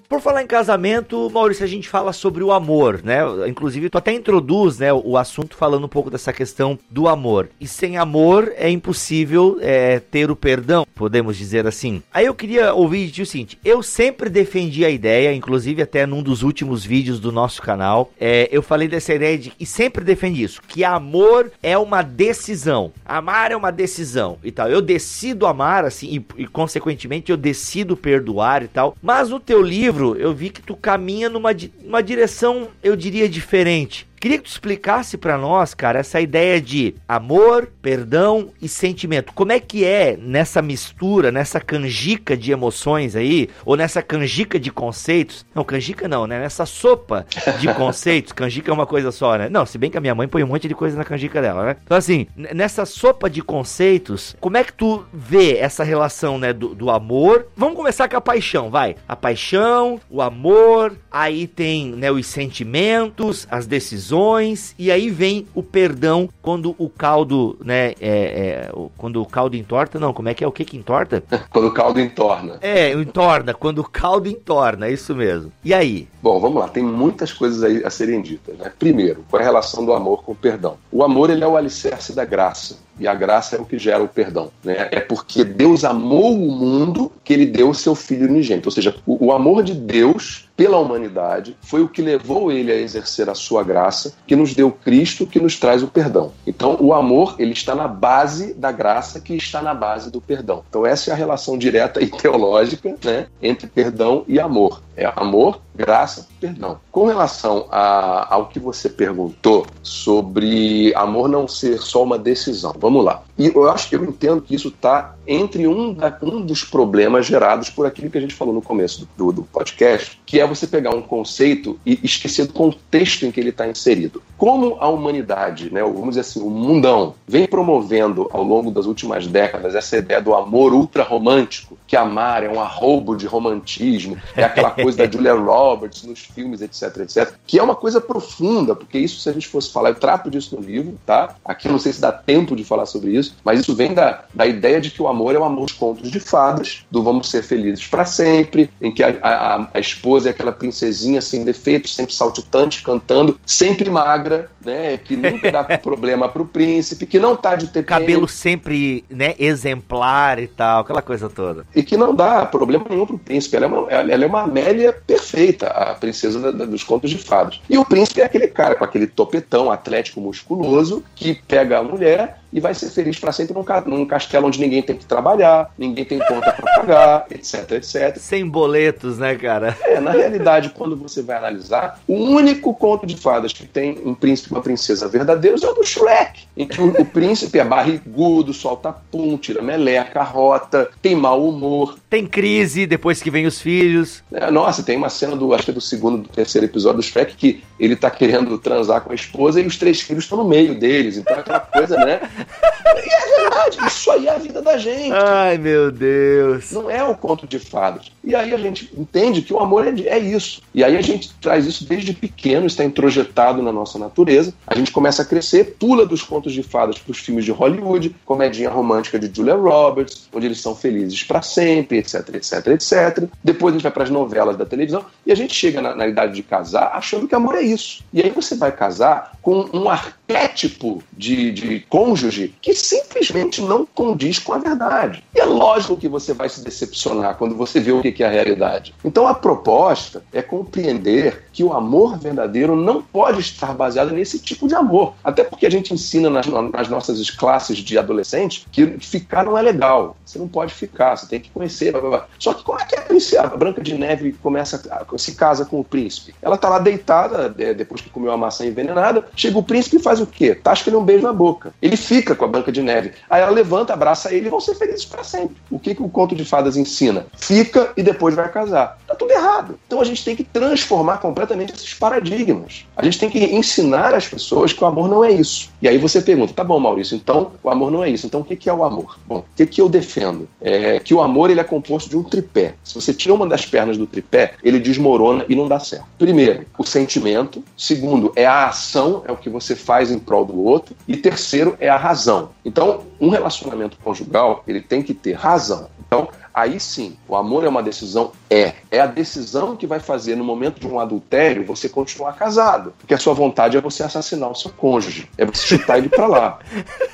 Por falar em casamento, Maurício, a gente fala sobre o amor, né? Inclusive, tu até introduz né, o assunto falando um pouco dessa questão do amor. E sem amor é impossível é, ter o perdão, podemos dizer assim. Aí eu queria ouvir de ti o seguinte: eu sempre defendi a ideia, inclusive até num dos últimos vídeos do nosso canal, é, eu falei dessa ideia de, e sempre defendi isso, que amor é uma decisão. Amar é uma decisão e tal. Eu decido amar, assim, e, e consequentemente eu decido perdoar e tal. Mas no teu livro, livro, eu vi que tu caminha numa, numa direção, eu diria, diferente. Queria que tu explicasse para nós, cara, essa ideia de amor, perdão e sentimento. Como é que é nessa mistura, nessa canjica de emoções aí, ou nessa canjica de conceitos? Não, canjica não, né? Nessa sopa de conceitos. canjica é uma coisa só, né? Não, se bem que a minha mãe põe um monte de coisa na canjica dela, né? Então, assim, nessa sopa de conceitos, como é que tu vê essa relação, né, do, do amor? Vamos começar com a paixão, vai. A paixão, o amor, aí tem, né, os sentimentos, as decisões decisões e aí vem o perdão quando o caldo, né, é, é, quando o caldo entorta, não, como é que é o que que entorta? quando o caldo entorna. É, entorna, quando o caldo entorna, é isso mesmo. E aí? Bom, vamos lá, tem muitas coisas aí a serem ditas, né? Primeiro, qual é a relação do amor com o perdão? O amor, ele é o alicerce da graça e a graça é o que gera o perdão. Né? É porque Deus amou o mundo que ele deu o seu filho unigênito. Ou seja, o, o, amor de Deus pela humanidade foi o que levou ele a exercer a sua graça, que nos deu Cristo, que nos traz o perdão. Então, o amor ele está na base da graça, que está na base do perdão. Então, essa é a relação direta e teológica né, entre perdão e amor. É amor, graça, perdão. Com relação a, ao que você perguntou sobre amor não ser só uma decisão, vamos lá. E eu acho que eu entendo que isso está entre um, da, um dos problemas gerados por aquilo que a gente falou no começo do, do podcast, que é você pegar um conceito e esquecer do contexto em que ele está inserido. Como a humanidade, né, vamos dizer assim, o mundão, vem promovendo ao longo das últimas décadas essa ideia do amor ultra romântico, que amar é um arrobo de romantismo, é aquela coisa da Julia Roberts nos filmes, etc, etc, que é uma coisa profunda, porque isso, se a gente fosse falar, eu trato disso no livro, tá? Aqui não sei se dá tempo de falar sobre isso, mas isso vem da, da ideia de que o amor é o amor dos contos de fadas, do vamos ser felizes para sempre, em que a, a, a, esposa é aquela princesinha sem defeitos, sempre saltitante, cantando, sempre magra, né? Que nunca dá problema pro príncipe, que não tá de ter Cabelo sempre, né, exemplar e tal, aquela coisa toda. E que não dá problema nenhum pro príncipe. Ela é uma, ela é uma Amélia perfeita, a princesa da, da, dos contos de fadas. E o príncipe é aquele cara com aquele topetão atlético musculoso que pega a mulher e vai ser feliz para sempre num, num, castelo onde ninguém tem que trabalhar, ninguém tem conta para pagar, etc, etc. Sem boletos, né, cara? É, na realidade, quando você vai analisar, o único conto de fadas que tem um príncipe e uma princesa verdadeiros é o do Shrek, em que o, o príncipe é barrigudo, solta pum, tira meleca, rota, tem mau humor. Tem crise depois que vem os filhos. É, nossa, tem uma cena do, acho que é do segundo, do terceiro episódio do Shrek que ele tá querendo transar com a esposa e os três filhos estão no meio deles. Então é aquela coisa, né? E é verdade, isso aí é a vida da gente. Ai, meu Deus. Não é o conto de fadas. E aí a gente entende que o amor é, é isso. E aí a gente traz isso desde pequeno, está introjetado na nossa natureza. A gente começa a crescer, pula dos contos de fadas para os filmes de Hollywood, comedinha romântica de Julia Roberts, onde eles são felizes para sempre, etc, etc, etc. Depois a gente vai para as novelas da televisão e a gente chega na, na idade de casar achando que amor é isso. E aí você vai casar com um arquétipo de, de cônjuge que simplesmente não condiz com a verdade. E é lógico que você vai se decepcionar quando você vê o que é a realidade. Então a proposta é compreender que o amor verdadeiro não pode estar baseado nesse tipo de amor. Até porque a gente ensina nas, nas nossas classes de adolescentes que ficar não é legal. Você não pode ficar, você tem que conhecer. Blá, blá, blá. Só que como é que é a Branca de Neve começa a, se casa com o príncipe? Ela tá lá deitada, depois que comeu a maçã envenenada, chega o príncipe e faz o quê? Tasca ele um beijo na boca. Ele fica com a Branca de Neve. Aí ela levanta, abraça ele e vão ser felizes para sempre. O que, que o conto de fadas ensina? Fica e depois vai casar. Tá tudo errado. Então a gente tem que transformar completamente esses paradigmas. A gente tem que ensinar as pessoas que o amor não é isso. E aí você pergunta, tá bom, Maurício, então o amor não é isso. Então o que, que é o amor? Bom, o que, que eu defendo? É que o amor ele é composto de um tripé. Se você tira uma das pernas do tripé, ele desmorona e não dá certo. Primeiro, o sentimento. Segundo, é a ação, é o que você faz em prol do outro. E terceiro, é a razão. Então, um relacionamento conjugal, ele tem que ter razão. Então, aí sim, o amor é uma decisão? É. É a decisão que vai fazer, no momento de um adultério, você continuar casado. Porque a sua vontade é você assassinar o seu cônjuge. É você chutar ele para lá.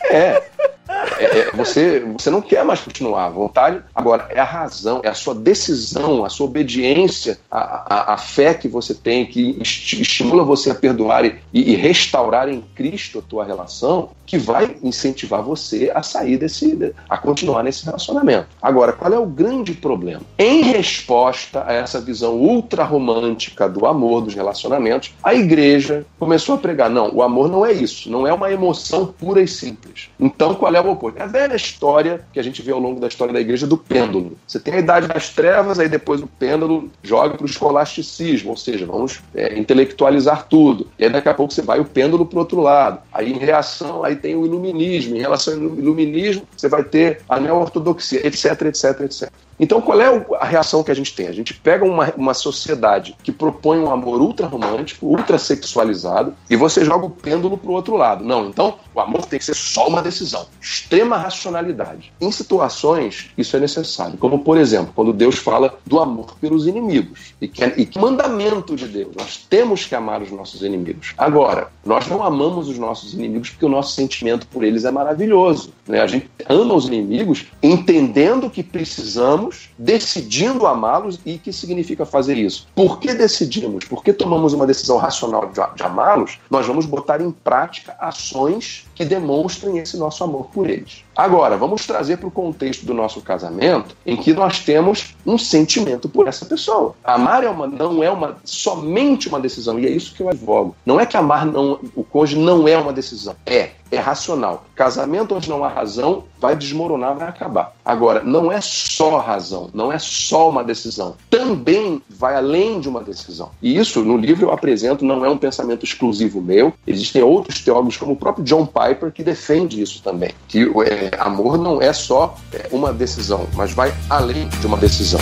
É. É, é, você, você não quer mais continuar. A vontade, agora, é a razão, é a sua decisão, a sua obediência, a, a, a fé que você tem, que estimula você a perdoar e, e, restaurar em Cristo a tua relação, que vai incentivar você a sair desse, a continuar nesse relacionamento. Agora, qual é o grande problema? Em resposta a essa visão ultra romântica do amor, dos relacionamentos, a igreja começou a pregar: não, o amor não é isso, não é uma emoção pura e simples. Então, qual é o oposto? É a velha história que a gente vê ao longo da história da igreja do pêndulo. Você tem a idade das trevas, aí depois o pêndulo joga para o escolasticismo, ou seja, vamos é, intelectualizar tudo. E aí daqui a pouco você vai o pêndulo para o outro lado. Aí em reação, aí tem o iluminismo. Em relação ao iluminismo, você vai ter a neo-ortodoxia, etc, etc, etc. Então, qual é a reação que a gente tem? A gente pega uma, uma sociedade que propõe um amor ultra romântico, ultra sexualizado, e você joga o pêndulo para o outro lado. Não, então o amor tem que ser só uma decisão. Extrema racionalidade. Em situações, isso é necessário. Como, por exemplo, quando Deus fala do amor pelos inimigos. E que, é, e que mandamento de Deus. Nós temos que amar os nossos inimigos. Agora, nós não amamos os nossos inimigos porque o nosso sentimento por eles é maravilhoso. Né? A gente ama os inimigos entendendo que precisamos amamos, decidindo amá-los. E que significa fazer isso? Por que decidimos? Por que tomamos uma decisão racional de, de amá-los? Nós vamos botar em prática ações que demonstrem esse nosso amor por eles. Agora, vamos trazer para o contexto do nosso casamento, em que nós temos um sentimento por essa pessoa. Amar é uma, não é uma somente uma decisão, e é isso que eu advogo. Não é que amar não, o cônjuge não é uma decisão. É, é racional. Casamento onde não há razão vai desmoronar, vai acabar. Agora, não é só razão, não é só uma decisão. Também vai além de uma decisão. E isso, no livro, eu apresento, não é um pensamento exclusivo meu. Existem outros teólogos, como o próprio John Piper, que defende isso também. Que é, amor não é só é, uma decisão, mas vai além de uma decisão.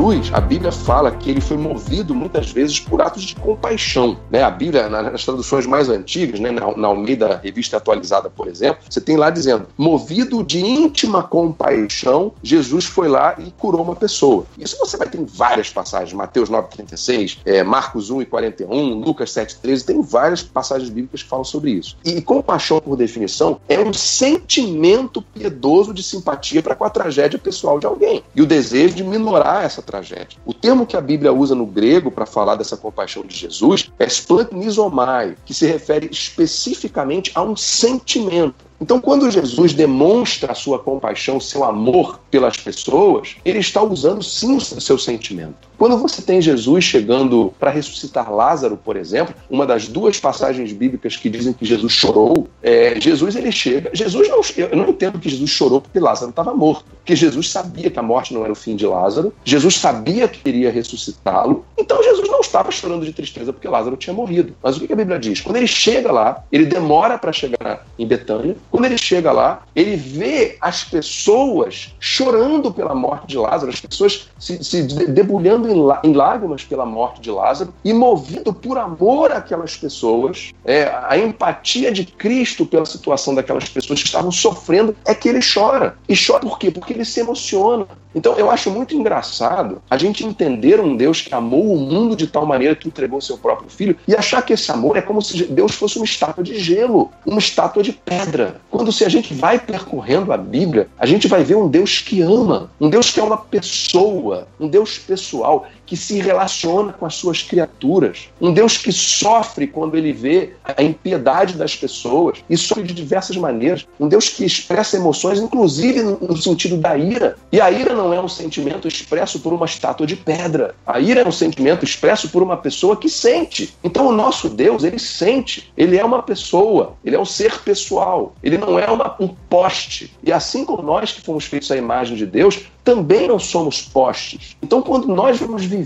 Jesus a Bíblia fala que ele foi movido muitas vezes por atos de compaixão. Né? A Bíblia, nas traduções mais antigas, né? na, na Almeida Revista Atualizada, por exemplo, você tem lá dizendo: movido de íntima compaixão, Jesus foi lá e curou uma pessoa. Isso você vai ter em várias passagens, Mateus 9,36, é, Marcos 1 e 41, Lucas 7,13, tem várias passagens bíblicas que falam sobre isso. E compaixão, por definição, é um sentimento piedoso de simpatia para com a tragédia pessoal de alguém e o desejo de minorar essa tragédia. O termo que a Bíblia usa no grego para falar dessa compaixão de Jesus é splanchnizomai, que se refere especificamente a um sentimento. Então, quando Jesus demonstra a sua compaixão, seu amor pelas pessoas, ele está usando sim o seu sentimento. Quando você tem Jesus chegando para ressuscitar Lázaro, por exemplo, uma das duas passagens bíblicas que dizem que Jesus chorou, é, Jesus ele chega. Jesus não, eu não entendo que Jesus chorou porque Lázaro estava morto, porque Jesus sabia que a morte não era o fim de Lázaro, Jesus sabia que queria ressuscitá-lo, então Jesus não estava chorando de tristeza porque Lázaro tinha morrido. Mas o que a Bíblia diz? Quando ele chega lá, ele demora para chegar em Betânia, quando ele chega lá, ele vê as pessoas chorando pela morte de Lázaro, as pessoas se, se debulhando em, lágrimas pela morte de Lázaro e movido por amor àquelas pessoas, é, a empatia de Cristo pela situação daquelas pessoas que estavam sofrendo, é que ele chora. E chora por quê? Porque ele se emociona. Então eu acho muito engraçado a gente entender um Deus que amou o mundo de tal maneira que entregou seu próprio filho e achar que esse amor é como se Deus fosse uma estátua de gelo, uma estátua de pedra. Quando se a gente vai percorrendo a Bíblia, a gente vai ver um Deus que ama, um Deus que é uma pessoa, um Deus pessoal que se relaciona com as suas criaturas, um Deus que sofre quando ele vê a impiedade das pessoas e sofre de diversas maneiras, um Deus que expressa emoções, inclusive no sentido da ira. E a ira não é um sentimento expresso por uma estátua de pedra. A ira é um sentimento expresso por uma pessoa que sente. Então o nosso Deus, ele sente. Ele é uma pessoa, ele é um ser pessoal. Ele não é uma, um poste. E assim como nós que fomos feitos à imagem de Deus, também não somos postes. Então, quando nós vamos viver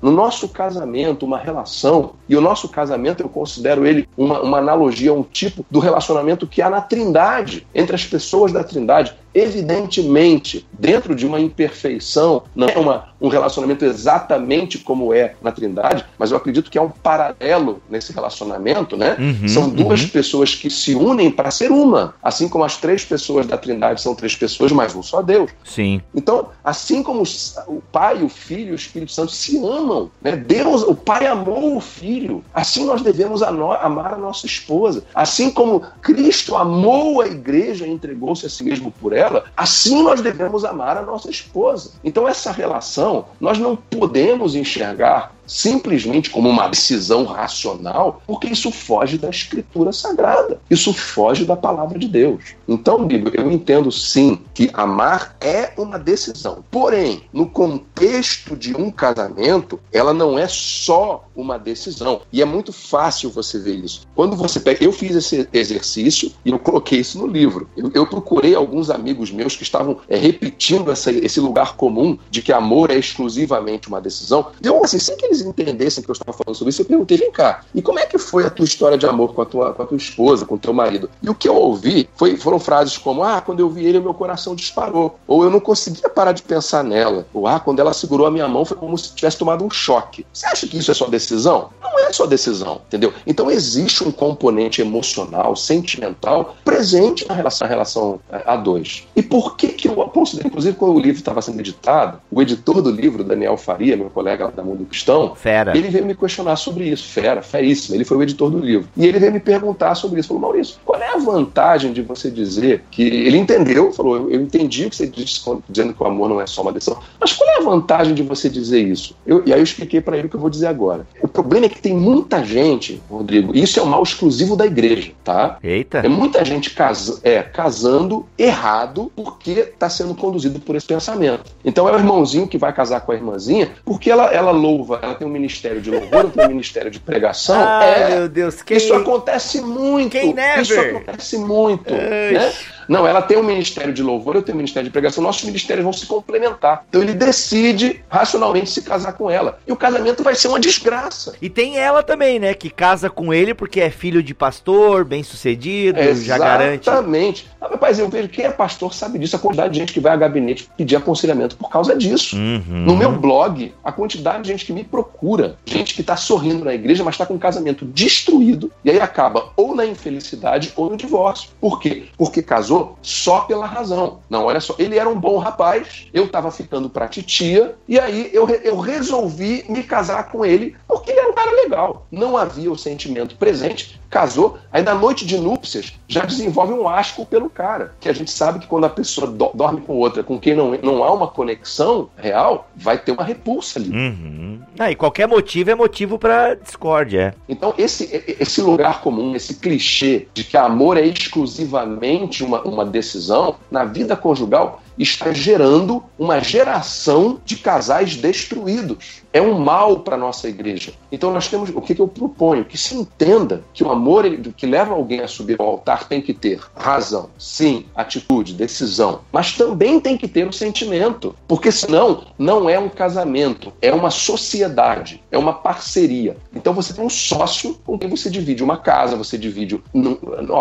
no nosso casamento uma relação, e o nosso casamento eu considero ele uma, uma analogia, um tipo do relacionamento que há na Trindade, entre as pessoas da Trindade, evidentemente, dentro de uma imperfeição, não é uma, um relacionamento exatamente como é na Trindade, mas eu acredito que é um paralelo nesse relacionamento, né? Uhum, são duas uhum. pessoas que se unem para ser uma, assim como as três pessoas da Trindade são três pessoas, mas um só Deus. Sim. Então, assim como o Pai, o Filho e o Espírito Santo se amam, né? Deus, o Pai amou o Filho, assim nós devemos amar a nossa esposa, assim como Cristo amou a igreja e entregou-se a si mesmo por ela dela, assim nós devemos amar a nossa esposa. Então, essa relação, nós não podemos enxergar simplesmente como uma decisão racional, porque isso foge da escritura sagrada, isso foge da palavra de Deus. Então, Bíblia, eu entendo sim que amar é uma decisão. Porém, no contexto de um casamento, ela não é só uma decisão. E é muito fácil você ver isso. Quando você pega. Eu fiz esse exercício e eu coloquei isso no livro. Eu, eu procurei alguns amigos meus que estavam é, repetindo essa, esse lugar comum de que amor é exclusivamente uma decisão. Então, assim, sem que eles eles entendessem que eu estava falando sobre isso, eu perguntei, vem cá, e como é que foi a tua história de amor com a tua, com a tua esposa, com o teu marido? E o que eu ouvi foi, foram frases como, ah, quando eu vi ele, meu coração disparou. Ou eu não conseguia parar de pensar nela. Ou, ah, quando ela segurou a minha mão, foi como se tivesse tomado um choque. Você acha que isso é só decisão? Não é só decisão, entendeu? Então existe um componente emocional, sentimental, presente na relação, na relação é, a dois. E por que que eu considero, inclusive quando o livro estava sendo editado, o editor do livro, Daniel Faria, meu colega da Mundo Cristão, Fera. Ele veio me questionar sobre isso. Fera, feríssimo. Ele foi o editor do livro. E ele veio me perguntar sobre isso. Falou, Maurício, qual é a vantagem de você dizer que. Ele entendeu, falou, eu entendi o que você disse, dizendo que o amor não é só uma decisão. Mas qual é a vantagem de você dizer isso? Eu, e aí eu expliquei para ele o que eu vou dizer agora. O problema é que tem muita gente, Rodrigo, e isso é um mal exclusivo da igreja, tá? Eita. É muita gente casa, é, casando errado porque está sendo conduzido por esse pensamento. Então é o irmãozinho que vai casar com a irmãzinha porque ela, ela louva, ela tem um ministério de louvor, tem um ministério de pregação. Ah, é, meu Deus, quem... Isso acontece muito. Quem never? Isso acontece muito. Né? Não, ela tem um ministério de louvor, eu tenho um ministério de pregação, nossos ministérios vão se complementar. Então ele decide racionalmente se casar com ela. E o casamento vai ser uma desgraça. E tem ela também, né? Que casa com ele porque é filho de pastor, bem sucedido, Exatamente. já garante. Exatamente. Ah, rapaz, eu vejo quem é pastor sabe disso, a quantidade de gente que vai a gabinete pedir aconselhamento por causa disso. Uhum. No meu blog, a quantidade de gente que me procura, gente que está sorrindo na igreja, mas está com um casamento destruído, e aí acaba ou na infelicidade ou no divórcio. Por quê? Porque casou só pela razão. Não, olha só, ele era um bom rapaz, eu estava ficando pra titia, e aí eu, eu resolvi me casar com ele porque ele era um cara legal. Não havia o sentimento presente, casou, aí na noite de núpcias já desenvolve um asco pelo cara. Que a gente sabe que quando a pessoa do dorme com outra, com quem não, não há uma conexão real, vai ter uma repulsa ali. Uhum. Ah, e qualquer motivo é motivo para discórdia. É. Então, esse, esse lugar comum, esse clichê de que amor é exclusivamente uma, uma decisão, na vida conjugal, está gerando uma geração de casais destruídos. É um mal para a nossa igreja. Então nós temos o que, que eu proponho? Que se entenda que o amor ele, que leva alguém a subir ao altar tem que ter razão, sim, atitude, decisão, mas também tem que ter o sentimento, porque senão não é um casamento, é uma sociedade, é uma parceria. Então você tem um sócio com quem você divide uma casa, você divide,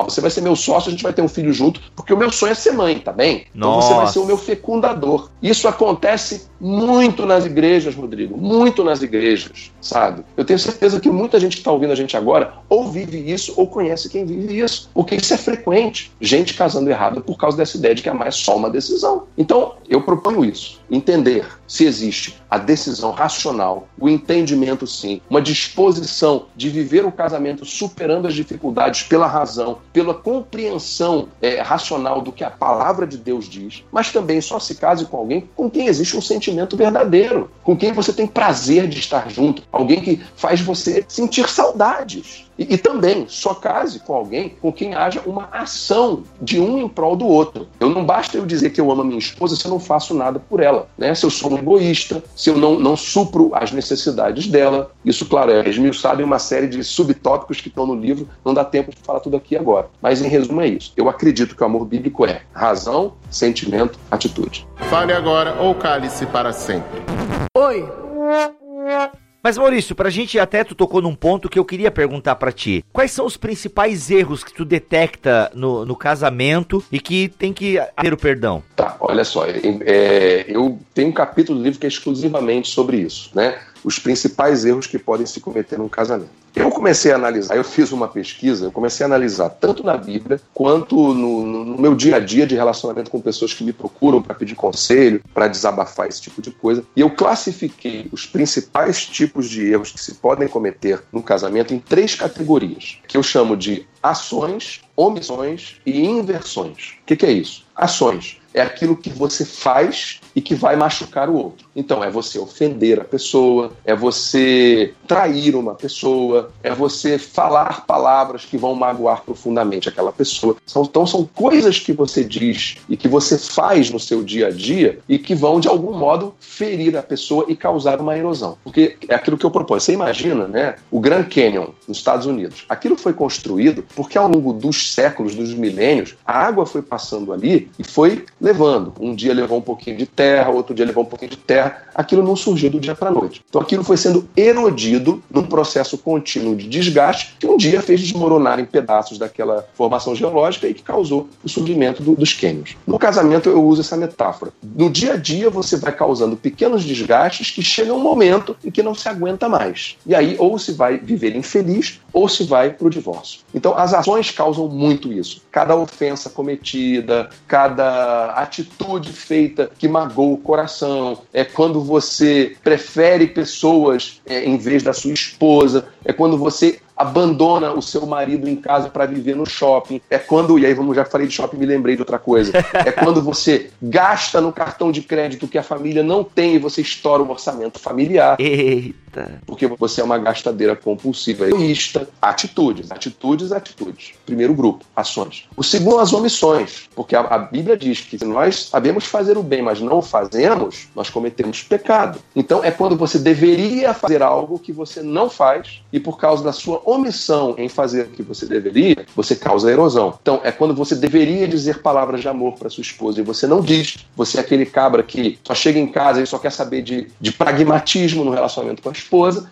você vai ser meu sócio, a gente vai ter um filho junto, porque o meu sonho é ser mãe, tá bem? Então você vai ser o meu fecundador. Isso acontece muito nas igrejas, Rodrigo, muito nas igrejas, sabe? Eu tenho certeza que muita gente que está ouvindo a gente agora ou vive isso ou conhece quem vive isso, porque isso é frequente. Gente casando errado por causa dessa ideia de que é só uma decisão. Então, eu proponho isso, entender se existe a decisão racional, o entendimento sim, uma disposição de viver o casamento superando as dificuldades pela razão, pela compreensão é, racional do que a palavra de Deus diz, mas também só se case com alguém com quem existe um sentimento verdadeiro, com quem você tem prazer de estar junto, alguém que faz você sentir saudades. E, e, também, só case com alguém com quem haja uma ação de um em prol do outro. Eu não basta eu dizer que eu amo a minha esposa se eu não faço nada por ela. Né? Se eu sou um egoísta, se eu não, não supro as necessidades dela. Isso, claro, é esmiuçado em uma série de subtópicos que estão no livro. Não dá tempo de falar tudo aqui agora. Mas, em resumo, é isso. Eu acredito que o amor bíblico é razão, sentimento, atitude. Fale agora ou cale-se para sempre. Oi. Mas Maurício, pra gente até tu tocou num ponto que eu queria perguntar para ti. Quais são os principais erros que tu detecta no, no casamento e que tem que ter o perdão? Tá, olha só, é, é, eu tenho um capítulo do livro que é exclusivamente sobre isso, né? Os principais erros que podem se cometer num casamento. Eu comecei a analisar, eu fiz uma pesquisa, eu comecei a analisar tanto na Bíblia quanto no, no meu dia a dia de relacionamento com pessoas que me procuram para pedir conselho, para desabafar esse tipo de coisa. E eu classifiquei os principais tipos de erros que se podem cometer no casamento em três categorias, que eu chamo de ações, omissões e inversões. O que, que é isso? Ações é aquilo que você faz e que vai machucar o outro. Então, é você ofender a pessoa, é você trair uma pessoa, é você falar palavras que vão magoar profundamente aquela pessoa. Então, são coisas que você diz e que você faz no seu dia a dia e que vão, de algum modo, ferir a pessoa e causar uma erosão. Porque é aquilo que eu proponho. Você imagina, né? O Grand Canyon, nos Estados Unidos. Aquilo foi construído porque, ao longo dos séculos, dos milênios, a água foi passando ali e foi levando. Um dia levou um pouquinho de terra, outro dia levou um pouquinho de terra. Aquilo não surgiu do dia para a noite. Então aquilo foi sendo erodido num processo contínuo de desgaste que um dia fez desmoronar em pedaços daquela formação geológica e que causou o surgimento do, dos cânions. No casamento eu uso essa metáfora. No dia a dia você vai causando pequenos desgastes que chega um momento em que não se aguenta mais. E aí ou se vai viver infeliz ou se vai para o divórcio. Então as ações causam muito isso. Cada ofensa cometida, cada atitude feita que magoa o coração, é quando você prefere pessoas é, em vez da sua esposa, é quando você abandona o seu marido em casa para viver no shopping. É quando, e aí vamos já falei de shopping, me lembrei de outra coisa. É quando você gasta no cartão de crédito que a família não tem e você estoura o orçamento familiar. Eita. Porque você é uma gastadeira compulsiva, egoísta. Atitudes, atitudes, atitudes. Primeiro grupo, ações. O segundo, as omissões. Porque a, a Bíblia diz que se nós sabemos fazer o bem, mas não o fazemos, nós cometemos pecado. Então é quando você deveria fazer algo que você não faz e por causa da sua omissão em fazer o que você deveria, você causa erosão. Então é quando você deveria dizer palavras de amor para sua esposa e você não diz. Você é aquele cabra que só chega em casa e só quer saber de, de pragmatismo no relacionamento com a esposa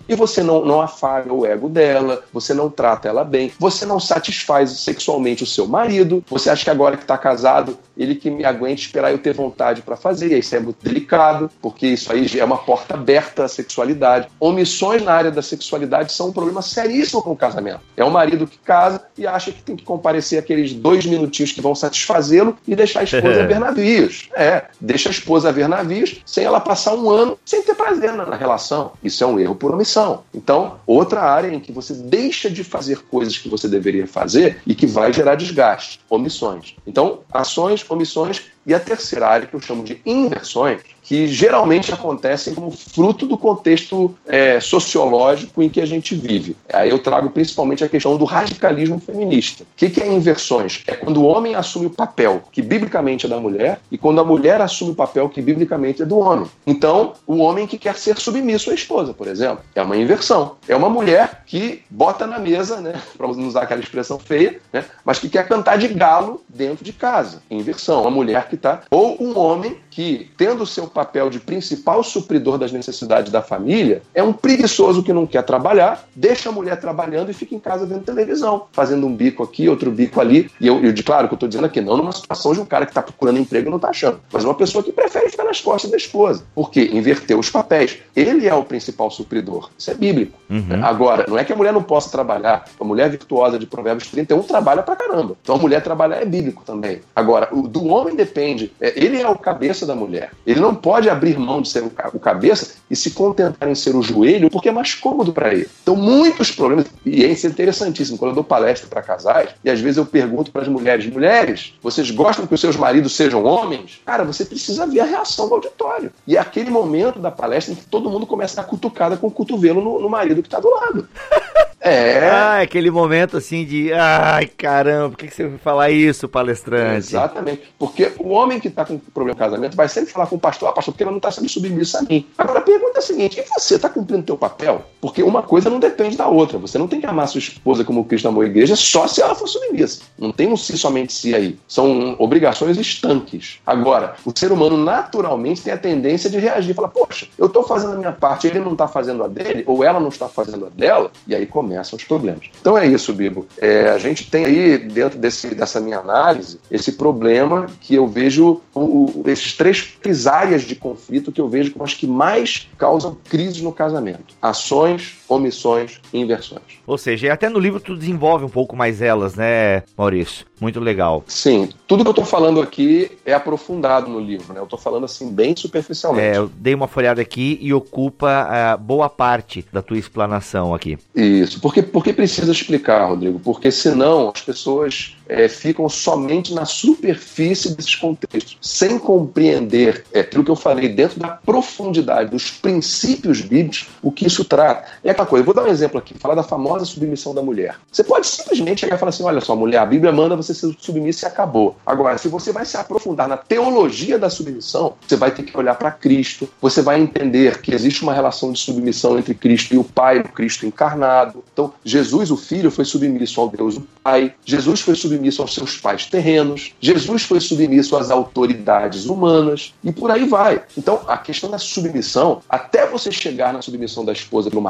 e você não, não afaga o ego dela, você não trata ela bem, você não satisfaz sexualmente o seu marido, você acha que agora que está casado, ele que me aguente esperar eu ter vontade para fazer, e isso é muito delicado, porque isso aí é uma porta aberta à sexualidade. Omissões na área da sexualidade são um problema seríssimo com o casamento. É o marido que casa e acha que tem que comparecer aqueles dois minutinhos que vão satisfazê-lo e deixar a esposa ver navios. É, deixa a esposa ver navios sem ela passar um ano sem ter prazer na, na relação. Isso é um erro por omissão. Então, outra área em que você deixa de fazer coisas que você deveria fazer e que vai gerar desgaste, omissões. Então, ações, omissões e a terceira área, que eu chamo de inversões, que geralmente acontecem como fruto do contexto é, sociológico em que a gente vive. Aí eu trago principalmente a questão do radicalismo feminista. O que, que é inversões? É quando o homem assume o papel que biblicamente é da mulher e quando a mulher assume o papel que biblicamente é do homem. Então, o homem que quer ser submisso à esposa, por exemplo, é uma inversão. É uma mulher que bota na mesa, né, para não usar aquela expressão feia, né, mas que quer cantar de galo dentro de casa. Inversão. Uma mulher que que tá, ou um homem que, tendo o seu papel de principal supridor das necessidades da família, é um preguiçoso que não quer trabalhar, deixa a mulher trabalhando e fica em casa vendo televisão, fazendo um bico aqui, outro bico ali. E eu, eu claro que eu estou dizendo aqui, não numa situação de um cara que está procurando emprego e não está achando, mas uma pessoa que prefere ficar nas costas da esposa. Porque inverteu os papéis. Ele é o principal supridor. Isso é bíblico. Uhum. Agora, não é que a mulher não possa trabalhar. A mulher virtuosa de Provérbios 31 trabalha pra caramba. Então a mulher trabalhar é bíblico também. Agora, o, do homem depende. É, ele é o cabeça da mulher. Ele não pode abrir mão de ser o cabeça e se contentar em ser o joelho, porque é mais cômodo para ele. Então, muitos problemas, e é interessantíssimo, quando eu dou palestra para casais, e às vezes eu pergunto para as mulheres: mulheres, vocês gostam que os seus maridos sejam homens? Cara, você precisa ver a reação do auditório. E é aquele momento da palestra em que todo mundo começa a dar cutucada com o cotovelo no, no marido que está do lado. É. Ah, aquele momento assim de. Ai, caramba, por que, que você vai falar isso, palestrante? Exatamente. Porque o homem que está com problema de casamento vai sempre falar com o pastor, pastor, porque ela não está sendo submissa a mim. Agora a pergunta é a seguinte: e você está cumprindo o teu papel? Porque uma coisa não depende da outra. Você não tem que amar sua esposa como Cristo amou a igreja só se ela for submissa. Não tem um si somente si aí. São obrigações estanques. Agora, o ser humano naturalmente tem a tendência de reagir. Falar, poxa, eu estou fazendo a minha parte, ele não está fazendo a dele, ou ela não está fazendo a dela, e aí começam os problemas. Então é isso, Bibo. É, a gente tem aí, dentro desse, dessa minha análise, esse problema que eu vejo, o, esses três, áreas de conflito que eu vejo como as que mais causam crises no casamento: ações, omissões e inversões. Ou seja, até no livro tu desenvolve um pouco mais elas, né, Maurício? Muito legal. Sim, tudo que eu estou falando aqui é aprofundado no livro, né? Eu estou falando assim bem superficialmente. É, eu dei uma folhada aqui e ocupa uh, boa parte da tua explanação aqui. Isso, porque, porque precisa explicar, Rodrigo, porque senão as pessoas é, ficam somente na superfície desses contextos, sem compreender é, aquilo que eu falei dentro da profundidade dos princípios bíblicos, o que isso trata. É aquela coisa, vou dar um exemplo aqui, falar da famosa submissão da mulher. Você pode simplesmente chegar e falar assim: olha só, mulher, a Bíblia manda você ser submissa e acabou. Agora, se você vai se aprofundar na teologia da submissão, você vai ter que olhar para Cristo, você vai entender que existe uma relação de submissão entre Cristo e o Pai, o Cristo encarnado. Então, Jesus, o Filho, foi submisso ao Deus, o Pai. Jesus foi submisso aos seus pais terrenos, Jesus foi submisso às autoridades humanas e por aí vai. Então, a questão da submissão, até você chegar na submissão da esposa para o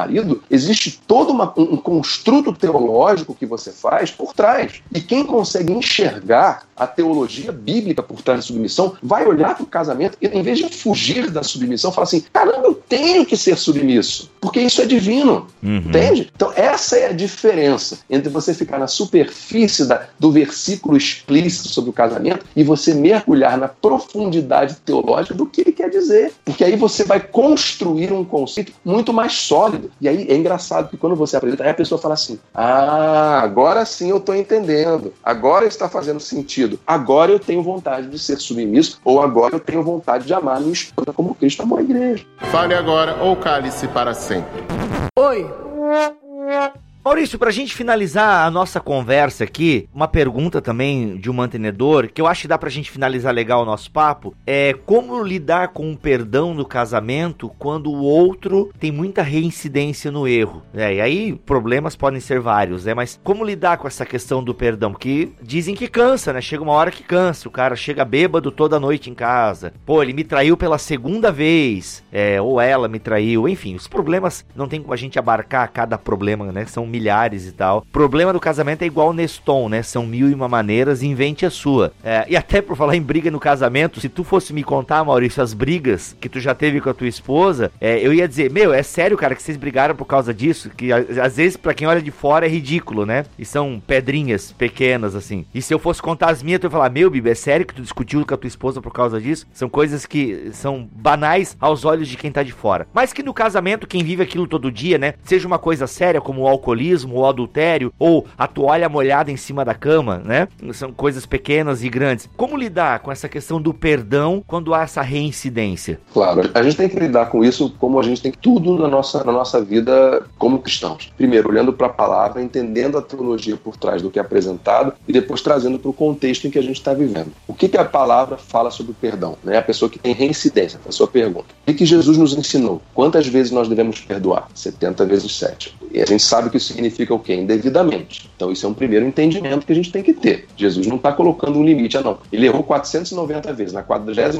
existe todo uma, um construto teológico que você faz por trás. E quem consegue enxergar a teologia bíblica por trás da submissão vai olhar para o casamento e, em vez de fugir da submissão, fala assim: caramba, eu tenho que ser submisso, porque isso é divino. Uhum. Entende? Então, essa é a diferença entre você ficar na superfície da, do versículo explícito sobre o casamento e você mergulhar na profundidade teológica do que ele quer dizer. Porque aí você vai construir um conceito muito mais sólido. E aí é engraçado que quando você apresenta, aí a pessoa fala assim: Ah, agora sim eu estou entendendo. Agora está fazendo sentido. Agora eu tenho vontade de ser submisso, ou agora eu tenho vontade de amar minha esposa como Cristo amou a igreja. Fale agora ou cale-se para sempre. sempre. Oi. Maurício, pra gente finalizar a nossa conversa aqui, uma pergunta também de um mantenedor, que eu acho que dá pra gente finalizar legal o nosso papo, é como lidar com o perdão no casamento quando o outro tem muita reincidência no erro. É, e aí problemas podem ser vários, né? Mas como lidar com essa questão do perdão? Porque dizem que cansa, né? Chega uma hora que cansa, o cara chega bêbado toda noite em casa. Pô, ele me traiu pela segunda vez, é, ou ela me traiu, enfim, os problemas não tem como a gente abarcar cada problema, né? São milhares e tal. Problema do casamento é igual Neston, né? São mil e uma maneiras, invente a sua. É, e até por falar em briga no casamento, se tu fosse me contar, Maurício, as brigas que tu já teve com a tua esposa, é, eu ia dizer, meu, é sério, cara, que vocês brigaram por causa disso? Que às vezes, para quem olha de fora, é ridículo, né? E são pedrinhas pequenas, assim. E se eu fosse contar as minhas, tu ia falar, meu, Bibi, é sério que tu discutiu com a tua esposa por causa disso? São coisas que são banais aos olhos de quem tá de fora. Mas que no casamento, quem vive aquilo todo dia, né? Seja uma coisa séria como o alcoolismo, alcoolismo ou adultério, ou a toalha molhada em cima da cama, né? São coisas pequenas e grandes. Como lidar com essa questão do perdão quando há essa reincidência? Claro, a gente tem que lidar com isso como a gente tem tudo na nossa, na nossa vida como cristãos. Primeiro, olhando para a palavra, entendendo a teologia por trás do que é apresentado e depois trazendo para o contexto em que a gente está vivendo. O que, que a palavra fala sobre o perdão? Né? A pessoa que tem reincidência, a sua pergunta. O que, que Jesus nos ensinou? Quantas vezes nós devemos perdoar? 70 vezes 7. E a gente sabe que isso significa o quê? Indevidamente. Então, isso é um primeiro entendimento que a gente tem que ter. Jesus não está colocando um limite, ah, não. Ele errou 490 vezes, na 49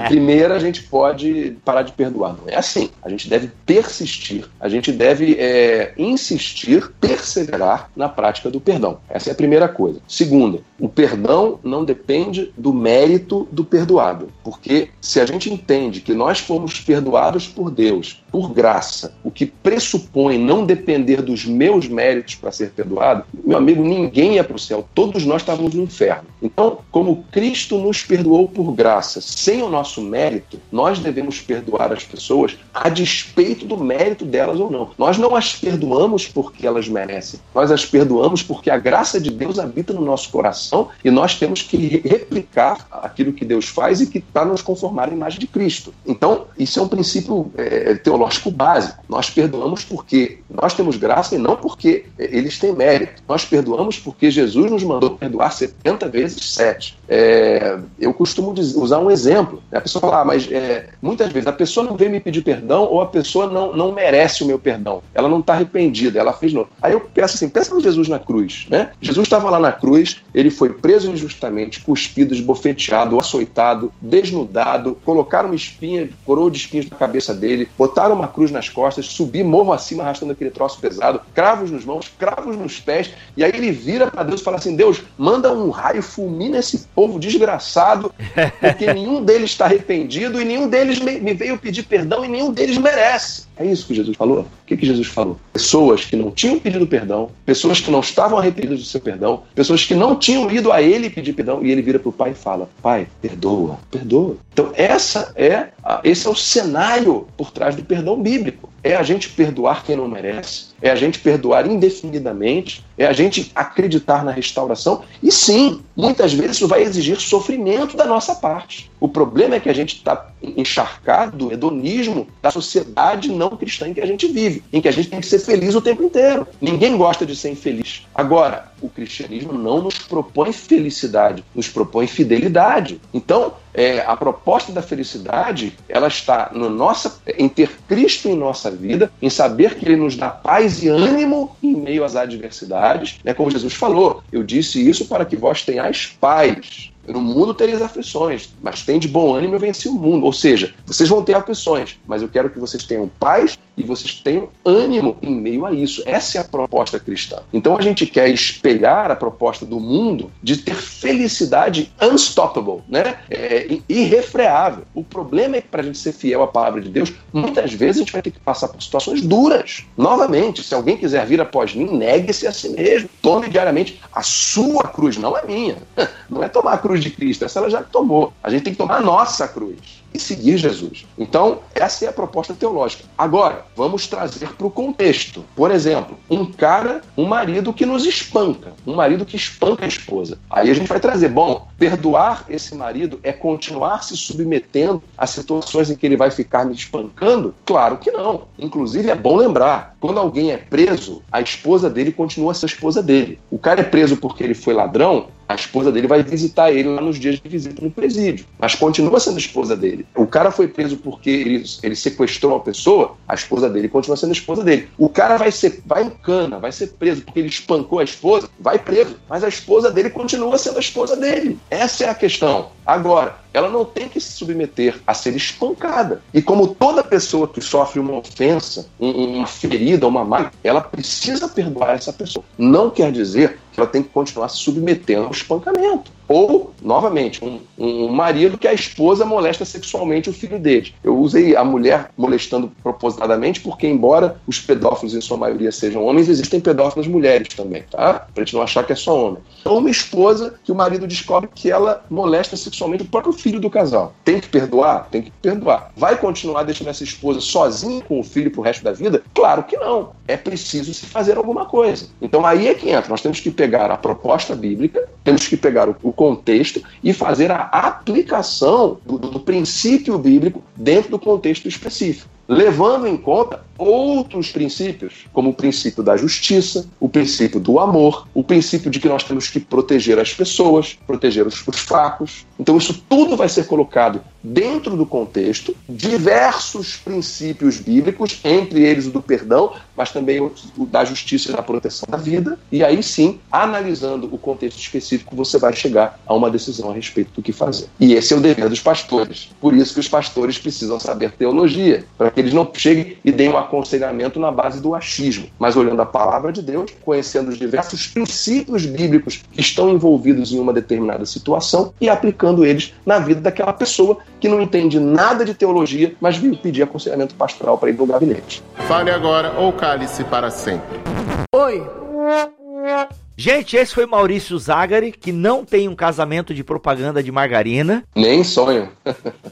primeira a gente pode parar de perdoar. Não é assim. A gente deve persistir, a gente deve é, insistir, perseverar na prática do perdão. Essa é a primeira coisa. Segunda, o perdão não depende do mérito do perdoado. Porque se a gente entende que nós fomos perdoados por Deus, por graça, o que pressupõe não depender dos meus méritos para ser perdoado, meu amigo, ninguém ia para o céu, todos nós estávamos no inferno. Então, como Cristo nos perdoou por graça, sem o nosso mérito, nós devemos perdoar as pessoas a despeito do mérito delas ou não. Nós não as perdoamos porque elas merecem, nós as perdoamos porque a graça de Deus habita no nosso coração e nós temos que replicar aquilo que Deus faz e que para nos conformar à imagem de Cristo. Então, isso é um princípio é, teológico básico. Nós perdoamos porque nós temos graça e não porque eles têm mérito. Nós perdoamos porque Jesus nos mandou perdoar 70 vezes 7. É, eu costumo usar um exemplo. Né? A pessoa fala, ah, mas é, muitas vezes a pessoa não veio me pedir perdão ou a pessoa não, não merece o meu perdão. Ela não está arrependida, ela fez novo. Aí eu penso assim, pensa no Jesus na cruz. Né? Jesus estava lá na cruz, ele foi preso injustamente, cuspido, esbofeteado, açoitado, desnudado, colocaram uma espinha, coroa de espinhos na cabeça dele, botaram uma cruz nas costas, subir morro acima arrastando aquele troço pesado, cravos nos mãos, cravos nos pés, e aí ele vira para Deus e fala assim: Deus, manda um raio, fulmina esse povo desgraçado, porque nenhum deles está arrependido e nenhum deles me veio pedir perdão e nenhum deles merece. É isso que Jesus falou? O que, que Jesus falou? Pessoas que não tinham pedido perdão, pessoas que não estavam arrependidas do seu perdão, pessoas que não tinham ido a ele pedir perdão, e ele vira para o pai e fala: Pai, perdoa, perdoa. Então, essa é a, esse é o cenário por trás do perdão bíblico. É a gente perdoar quem não merece, é a gente perdoar indefinidamente, é a gente acreditar na restauração. E sim, muitas vezes isso vai exigir sofrimento da nossa parte. O problema é que a gente está encharcado do hedonismo da sociedade não cristã em que a gente vive, em que a gente tem que ser feliz o tempo inteiro. Ninguém gosta de ser infeliz. Agora, o cristianismo não nos propõe felicidade, nos propõe fidelidade. Então, é, a proposta da felicidade, ela está no nossa, em ter Cristo em nossa vida, em saber que Ele nos dá paz e ânimo em meio às adversidades. Né? Como Jesus falou, eu disse isso para que vós tenhais paz. No mundo tereis aflições, mas tem de bom ânimo eu venci o mundo. Ou seja, vocês vão ter aflições, mas eu quero que vocês tenham paz e vocês tenham ânimo em meio a isso. Essa é a proposta cristã. Então a gente quer espelhar a proposta do mundo de ter felicidade unstoppable, né? É, irrefreável. O problema é que para a gente ser fiel à palavra de Deus, muitas vezes a gente vai ter que passar por situações duras. Novamente, se alguém quiser vir após mim, negue-se a si mesmo. Tome diariamente a sua cruz, não a minha. Não é tomar a cruz de Cristo, essa ela já tomou. A gente tem que tomar a nossa cruz. E seguir Jesus. Então, essa é a proposta teológica. Agora, vamos trazer para o contexto. Por exemplo, um cara, um marido que nos espanca, um marido que espanca a esposa. Aí a gente vai trazer, bom, perdoar esse marido é continuar se submetendo a situações em que ele vai ficar me espancando? Claro que não. Inclusive, é bom lembrar, quando alguém é preso, a esposa dele continua a ser a esposa dele. O cara é preso porque ele foi ladrão, a esposa dele vai visitar ele lá nos dias de visita no presídio, mas continua sendo esposa dele. O cara foi preso porque ele, ele sequestrou uma pessoa, a esposa dele continua sendo esposa dele. O cara vai ser vai em cana, vai ser preso porque ele espancou a esposa, vai preso, mas a esposa dele continua sendo a esposa dele. Essa é a questão. Agora, ela não tem que se submeter a ser espancada. E como toda pessoa que sofre uma ofensa, uma ferida, uma mágoa, ela precisa perdoar essa pessoa. Não quer dizer que ela tem que continuar se submetendo ao espancamento. Ou, novamente, um, um, marido que a esposa molesta sexualmente o filho dele. Eu usei a mulher molestando propositadamente, porque, embora os pedófilos, em sua maioria, sejam homens, existem pedófilas mulheres também, tá? Pra gente não achar que é só homem. Ou uma esposa que o marido descobre que ela molesta sexualmente o próprio filho do casal. Tem que perdoar? Tem que perdoar. Vai continuar deixando essa esposa sozinha com o filho pro resto da vida? Claro que não. É preciso se fazer alguma coisa. Então aí é que entra. Nós temos que pegar a proposta bíblica, temos que pegar o, o contexto e fazer a aplicação do, do princípio bíblico dentro do contexto específico levando em conta outros princípios, como o princípio da justiça, o princípio do amor, o princípio de que nós temos que proteger as pessoas, proteger os, os fracos. Então, isso tudo vai ser colocado dentro do contexto, diversos princípios bíblicos, entre eles o do perdão, mas também o, da justiça e da proteção da vida. E aí sim, analisando o contexto específico, você vai chegar a uma decisão a respeito do que fazer. E esse é o dever dos pastores. Por isso que os pastores precisam saber teologia, para que eles não cheguem e deem um aconselhamento na base do achismo, mas olhando a palavra de Deus, conhecendo os diversos princípios bíblicos que estão envolvidos em uma determinada situação e aplicando eles na vida daquela pessoa que não entende nada de teologia, mas veio pedir aconselhamento pastoral para ir no gabinete. Fale agora ou cale-se para sempre. Oi. Gente, esse foi Maurício Zagari, que não tem um casamento de propaganda de margarina. Nem sonho.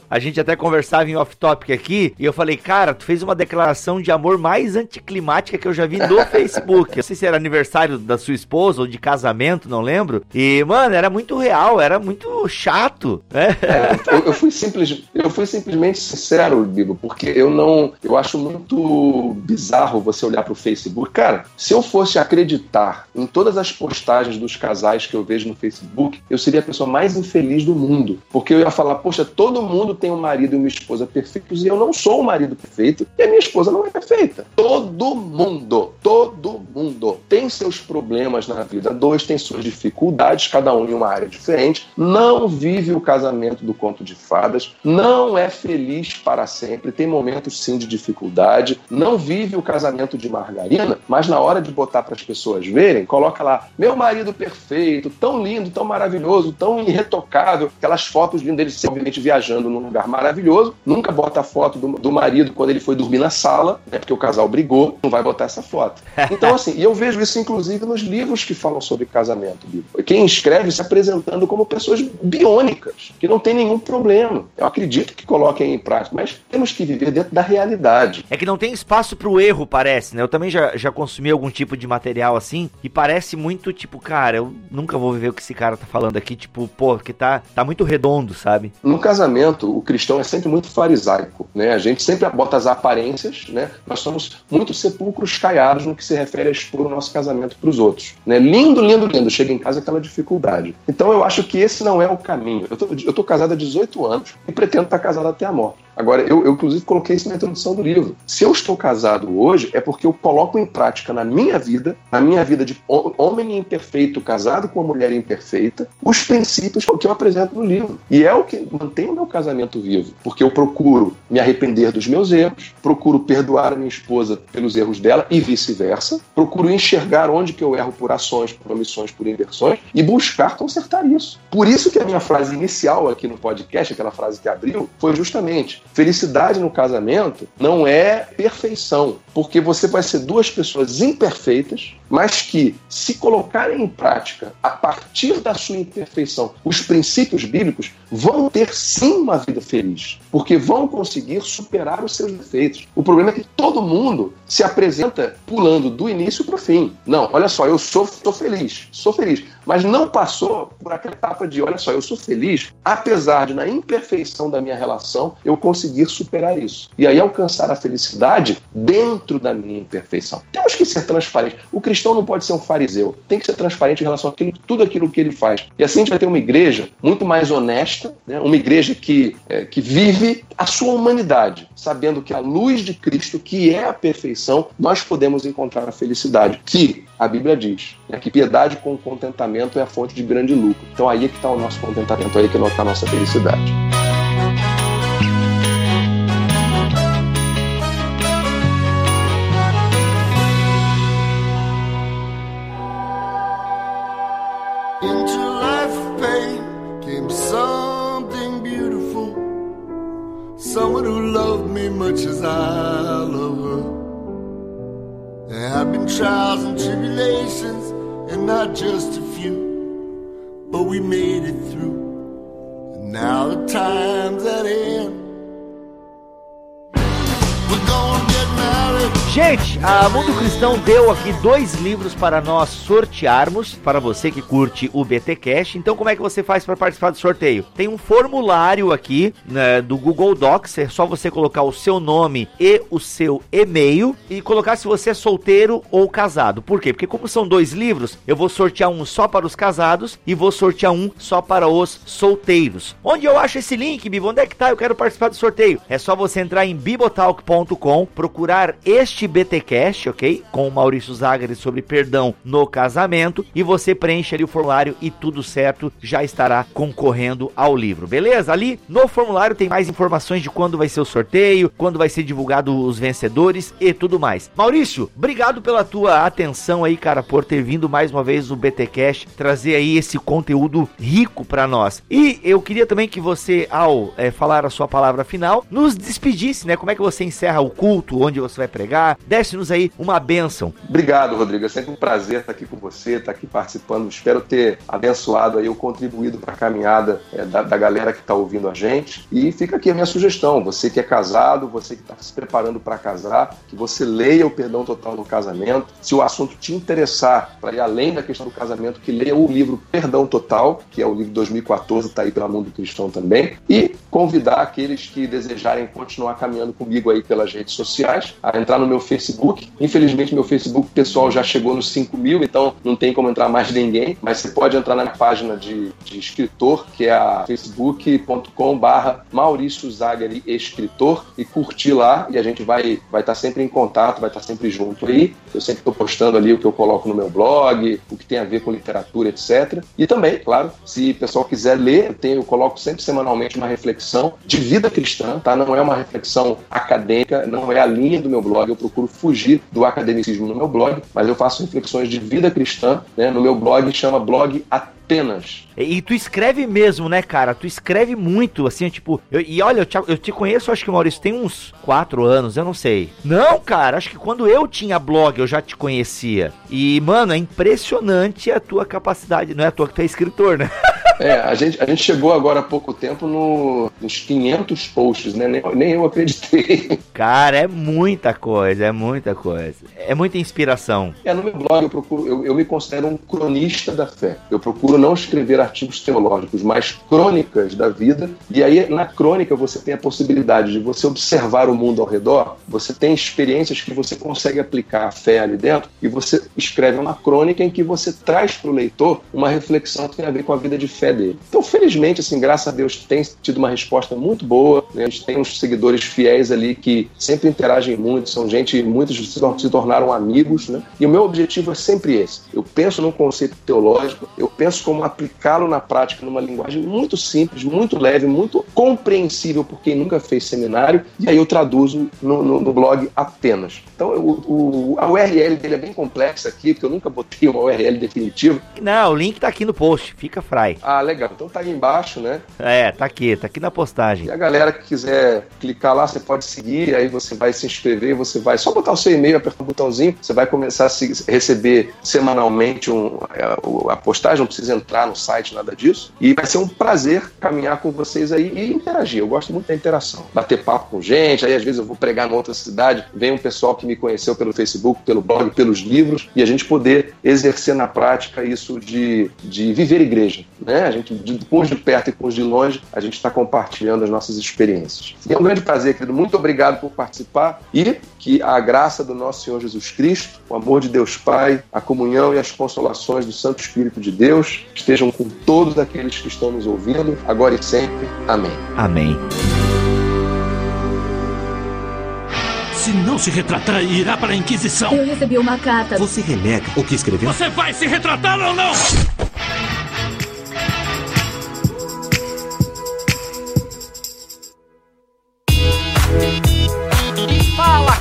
a gente até conversava em off-topic aqui, e eu falei, cara, tu fez uma declaração de amor mais anticlimática que eu já vi no Facebook. Não sei se era aniversário da sua esposa ou de casamento, não lembro. E, mano, era muito real, era muito chato. Né? É, eu, eu, fui simples, eu fui simplesmente sincero, Bibo, porque eu não. Eu acho muito bizarro você olhar pro Facebook. Cara, se eu fosse acreditar em todas as postagens dos casais que eu vejo no Facebook, eu seria a pessoa mais infeliz do mundo. Porque eu ia falar, poxa, todo mundo tem um marido e uma esposa perfeitos e eu não sou um marido perfeito e a minha esposa não é perfeita. Todo mundo, todo mundo tem seus problemas na vida. Dois tem suas dificuldades, cada um em uma área diferente. Não vive o casamento do conto de fadas, não é feliz para sempre, tem momentos sim de dificuldade, não vive o casamento de margarina, mas na hora de botar para as pessoas verem, coloca lá meu marido perfeito, tão lindo, tão maravilhoso, tão irretocável. Aquelas fotos lindas dele, obviamente, viajando num lugar maravilhoso. Nunca bota a foto do, do marido quando ele foi dormir na sala, né, porque o casal brigou. Não vai botar essa foto. Então, assim, e eu vejo isso, inclusive, nos livros que falam sobre casamento. Quem escreve se apresentando como pessoas biônicas, que não tem nenhum problema. Eu acredito que coloquem em prática, mas temos que viver dentro da realidade. É que não tem espaço para o erro, parece, né? Eu também já, já consumi algum tipo de material assim e parece muito muito tipo, cara, eu nunca vou viver o que esse cara tá falando aqui, tipo, pô, que tá, tá muito redondo, sabe? No casamento, o cristão é sempre muito farisaico, né? A gente sempre bota as aparências, né? Nós somos muito sepulcros caiados no que se refere a expor o nosso casamento para os outros, né? Lindo, lindo, lindo, chega em casa aquela dificuldade. Então eu acho que esse não é o caminho. Eu tô, eu tô casado há 18 anos e pretendo estar casado até a morte. Agora, eu, eu, inclusive coloquei isso na introdução do livro. Se eu estou casado hoje, é porque eu coloco em prática na minha vida, na minha vida de homem imperfeito casado com uma mulher imperfeita, os princípios que eu apresento no livro. E é o que mantém o meu casamento vivo. Porque eu procuro me arrepender dos meus erros, procuro perdoar a minha esposa pelos erros dela e vice-versa, procuro enxergar onde que eu erro por ações, por omissões, por inversões e buscar consertar isso. Por isso que a minha frase inicial aqui no podcast, aquela frase que abriu, foi justamente Felicidade no casamento não é perfeição, porque você vai ser duas pessoas imperfeitas, mas que, se colocarem em prática, a partir da sua imperfeição, os princípios bíblicos, vão ter sim uma vida feliz, porque vão conseguir superar os seus defeitos. O problema é que todo mundo se apresenta pulando do início para o fim. Não, olha só, eu sou, estou feliz, sou feliz, mas não passou por aquela etapa de, olha só, eu sou feliz, apesar de na imperfeição da minha relação eu conseguir superar isso. E aí alcançar a felicidade dentro da minha imperfeição. Temos que ser transparentes. O cristão não pode ser um fariseu, tem que ser transparente em relação a aquilo, tudo aquilo que ele faz. E assim a gente vai ter uma igreja muito mais honesta, né? uma igreja que, é, que vive a sua humanidade, sabendo que a luz de Cristo, que é a perfeição, nós podemos encontrar a felicidade, que a Bíblia diz né, que piedade com contentamento é a fonte de grande lucro. Então aí é que está o nosso contentamento, aí é que está a nossa felicidade. me trials and tribulations, and not just a few, but we made it through. And now the time's at end. We're gonna get married. Gente, a Mundo Cristão deu aqui dois livros para nós sortearmos, para você que curte o BT Cash. Então, como é que você faz para participar do sorteio? Tem um formulário aqui né, do Google Docs, é só você colocar o seu nome e o seu e-mail e colocar se você é solteiro ou casado. Por quê? Porque como são dois livros, eu vou sortear um só para os casados e vou sortear um só para os solteiros. Onde eu acho esse link, Bibo? Onde é que tá? Eu quero participar do sorteio. É só você entrar em bibotalk.com, procurar este este BTcast, ok? Com o Maurício Zagari sobre perdão no casamento e você preenche ali o formulário e tudo certo já estará concorrendo ao livro, beleza? Ali no formulário tem mais informações de quando vai ser o sorteio, quando vai ser divulgado os vencedores e tudo mais. Maurício, obrigado pela tua atenção aí, cara, por ter vindo mais uma vez no BTcast trazer aí esse conteúdo rico para nós. E eu queria também que você, ao é, falar a sua palavra final, nos despedisse, né? Como é que você encerra o culto, onde você vai pregar? Desce-nos aí uma bênção. Obrigado, Rodrigo. É sempre um prazer estar aqui com você, estar aqui participando. Espero ter abençoado aí, ou contribuído para a caminhada é, da, da, galera que está ouvindo a gente. E fica aqui a minha sugestão. Você que é casado, você que está se preparando para casar, que você leia o Perdão Total no Casamento. Se o assunto te interessar, para ir além da questão do casamento, que leia o livro Perdão Total, que é o livro de 2014, está aí pela Mundo Cristão também. E convidar aqueles que desejarem continuar caminhando comigo aí pelas redes sociais a entrar no meu Facebook. Infelizmente, meu Facebook pessoal já chegou nos 5 mil, então não tem como entrar mais ninguém. Mas você pode entrar na minha página de, de escritor, que é a facebook.com/barra Maurício Zagari Escritor, e curtir lá. E a gente vai vai estar tá sempre em contato, vai estar tá sempre junto aí. Eu sempre estou postando ali o que eu coloco no meu blog, o que tem a ver com literatura, etc. E também, claro, se o pessoal quiser ler, eu, tenho, eu coloco sempre semanalmente uma reflexão de vida cristã, tá? Não é uma reflexão acadêmica, não é a linha do meu blog. Eu procuro fugir do academicismo no meu blog, mas eu faço reflexões de vida cristã, né? No meu blog chama blog apenas. E, tu escreve mesmo, né, cara? Tu escreve muito, assim, tipo. Eu, e olha, eu te, eu te conheço, acho que, Maurício, tem uns quatro anos, eu não sei. Não, cara, acho que quando eu tinha blog eu já te conhecia. E, mano, é impressionante a tua capacidade. Não é à toa que tu é escritor, né? É, a gente, a gente chegou agora há pouco tempo no, nos 500 posts, né? Nem, nem eu acreditei. Cara, é muita coisa, é muita coisa. É muita inspiração. É, no meu blog eu procuro, eu, eu me considero um cronista da fé. Eu procuro não escrever artigos teológicos, mas crônicas da vida. E aí, na crônica, você tem a possibilidade de você observar o mundo ao redor, você tem experiências que você consegue aplicar a fé ali dentro, e você escreve uma crônica em que você traz para o leitor uma reflexão que tem a ver com a vida de fé dele. Então, felizmente, assim, graças a Deus, tem tido uma resposta muito boa. Né? A gente tem uns seguidores fiéis ali que sempre interagem muito, são gente, muitos se tornaram amigos, né? E o meu objetivo é sempre esse. Eu penso num conceito teológico, eu penso como aplicá-lo na prática numa linguagem muito simples, muito leve, muito compreensível por quem nunca fez seminário, e aí eu traduzo no, no, no blog apenas. Então, o, o, a URL dele é bem complexa aqui, porque eu nunca botei uma URL definitiva. Não, o link tá aqui no post, fica fry. Ah, Ah, legal. Então tá aí embaixo, né? É, tá aqui, tá aqui na postagem. E a galera que quiser clicar lá, você pode seguir, aí você vai se inscrever, você vai só botar o seu e-mail, apertar o botãozinho, você vai começar a receber semanalmente um, a, a postagem, não precisa entrar no site, nada disso. E vai ser um prazer caminhar com vocês aí e interagir. Eu gosto muito da interação. Bater papo com gente, aí às vezes eu vou pregar em outra cidade, vem um pessoal que me conheceu pelo Facebook, pelo blog, pelos livros, e a gente poder exercer na prática isso de, de viver igreja. Né? A gente, de, com os de perto e com os de longe, a gente está compartilhando as nossas experiências. E é um grande prazer, querido. Muito obrigado por participar e que a graça do nosso Senhor Jesus Cristo, o amor de Deus Pai, a comunhão e as consolações do Santo Espírito de Deus estejam com todos aqueles que estão nos ouvindo, agora e sempre. Amém. Amém. Se não se retratar, irá para a Inquisição. Eu recebi uma carta. Você renega o que escreveu? Você vai se retratar ou não?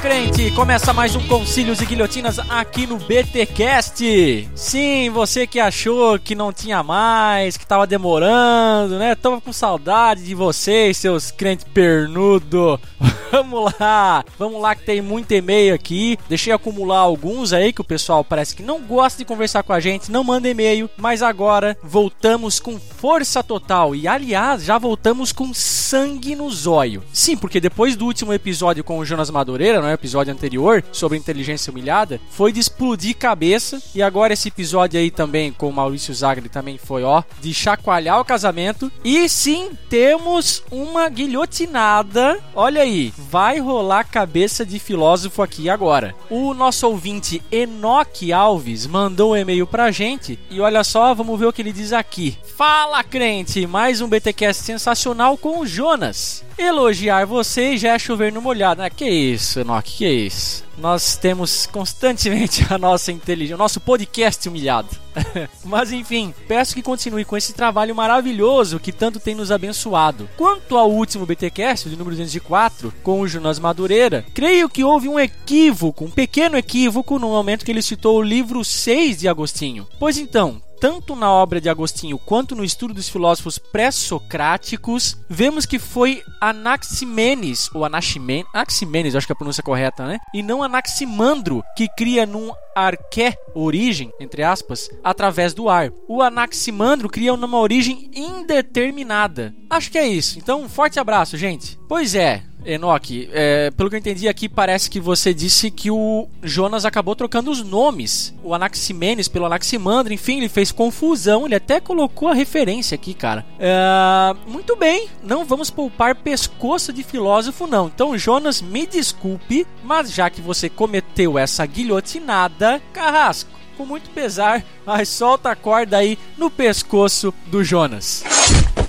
Crente! Começa mais um Concílios e Guilhotinas aqui no BTcast. Sim, você que achou que não tinha mais, que tava demorando, né? Tava com saudade de vocês, seus crentes pernudo. Vamos lá, vamos lá que tem muito e-mail aqui. Deixei acumular alguns aí que o pessoal parece que não gosta de conversar com a gente, não manda e-mail, mas agora voltamos com força total e aliás, já voltamos com sangue no zóio. Sim, porque depois do último episódio com o Jonas Madureira, no episódio anterior sobre inteligência humilhada, foi de explodir cabeça e agora esse episódio aí também com o Maurício Zagre também foi, ó, de chacoalhar o casamento. E sim, temos uma guilhotinada. Olha aí, vai rolar cabeça de filósofo aqui agora. O nosso ouvinte Enoque Alves mandou um e-mail pra gente e olha só, vamos ver o que ele diz aqui. Fala, crente! Mais um BTcast sensacional com o Jonas. Elogiar você já é chover no molhado. Ah, que isso, Enoque, que isso? Nós temos constantemente a nossa inteligência, o nosso podcast humilhado. Mas enfim, peço que continue com esse trabalho maravilhoso que tanto tem nos abençoado. Quanto ao último BTcast, de número 204, com o Jonas Madureira, creio que houve um equívoco, um pequeno equívoco no momento que ele citou o livro 6 de Agostinho. Pois então, tanto na obra de Agostinho quanto no estudo dos filósofos pré-socráticos, vemos que foi Anaximenes, ou Anaximenes, Anaximenes, acho que é a pronúncia correta, né? E não Anaximandro, que cria num arqué origem, entre aspas, através do ar. O Anaximandro cria uma origem indeterminada. Acho que é isso. Então, um forte abraço, gente. Pois é, Enoque, é, pelo que eu entendi aqui, parece que você disse que o Jonas acabou trocando os nomes. O Anaximenes pelo Anaximandro, enfim, ele fez confusão. Ele até colocou a referência aqui, cara. É, muito bem, não vamos poupar pescoço de filósofo, não. Então, Jonas, me desculpe, mas já que você cometeu essa guilhotinada, carrasco, com muito pesar, mas solta a corda aí no pescoço do Jonas.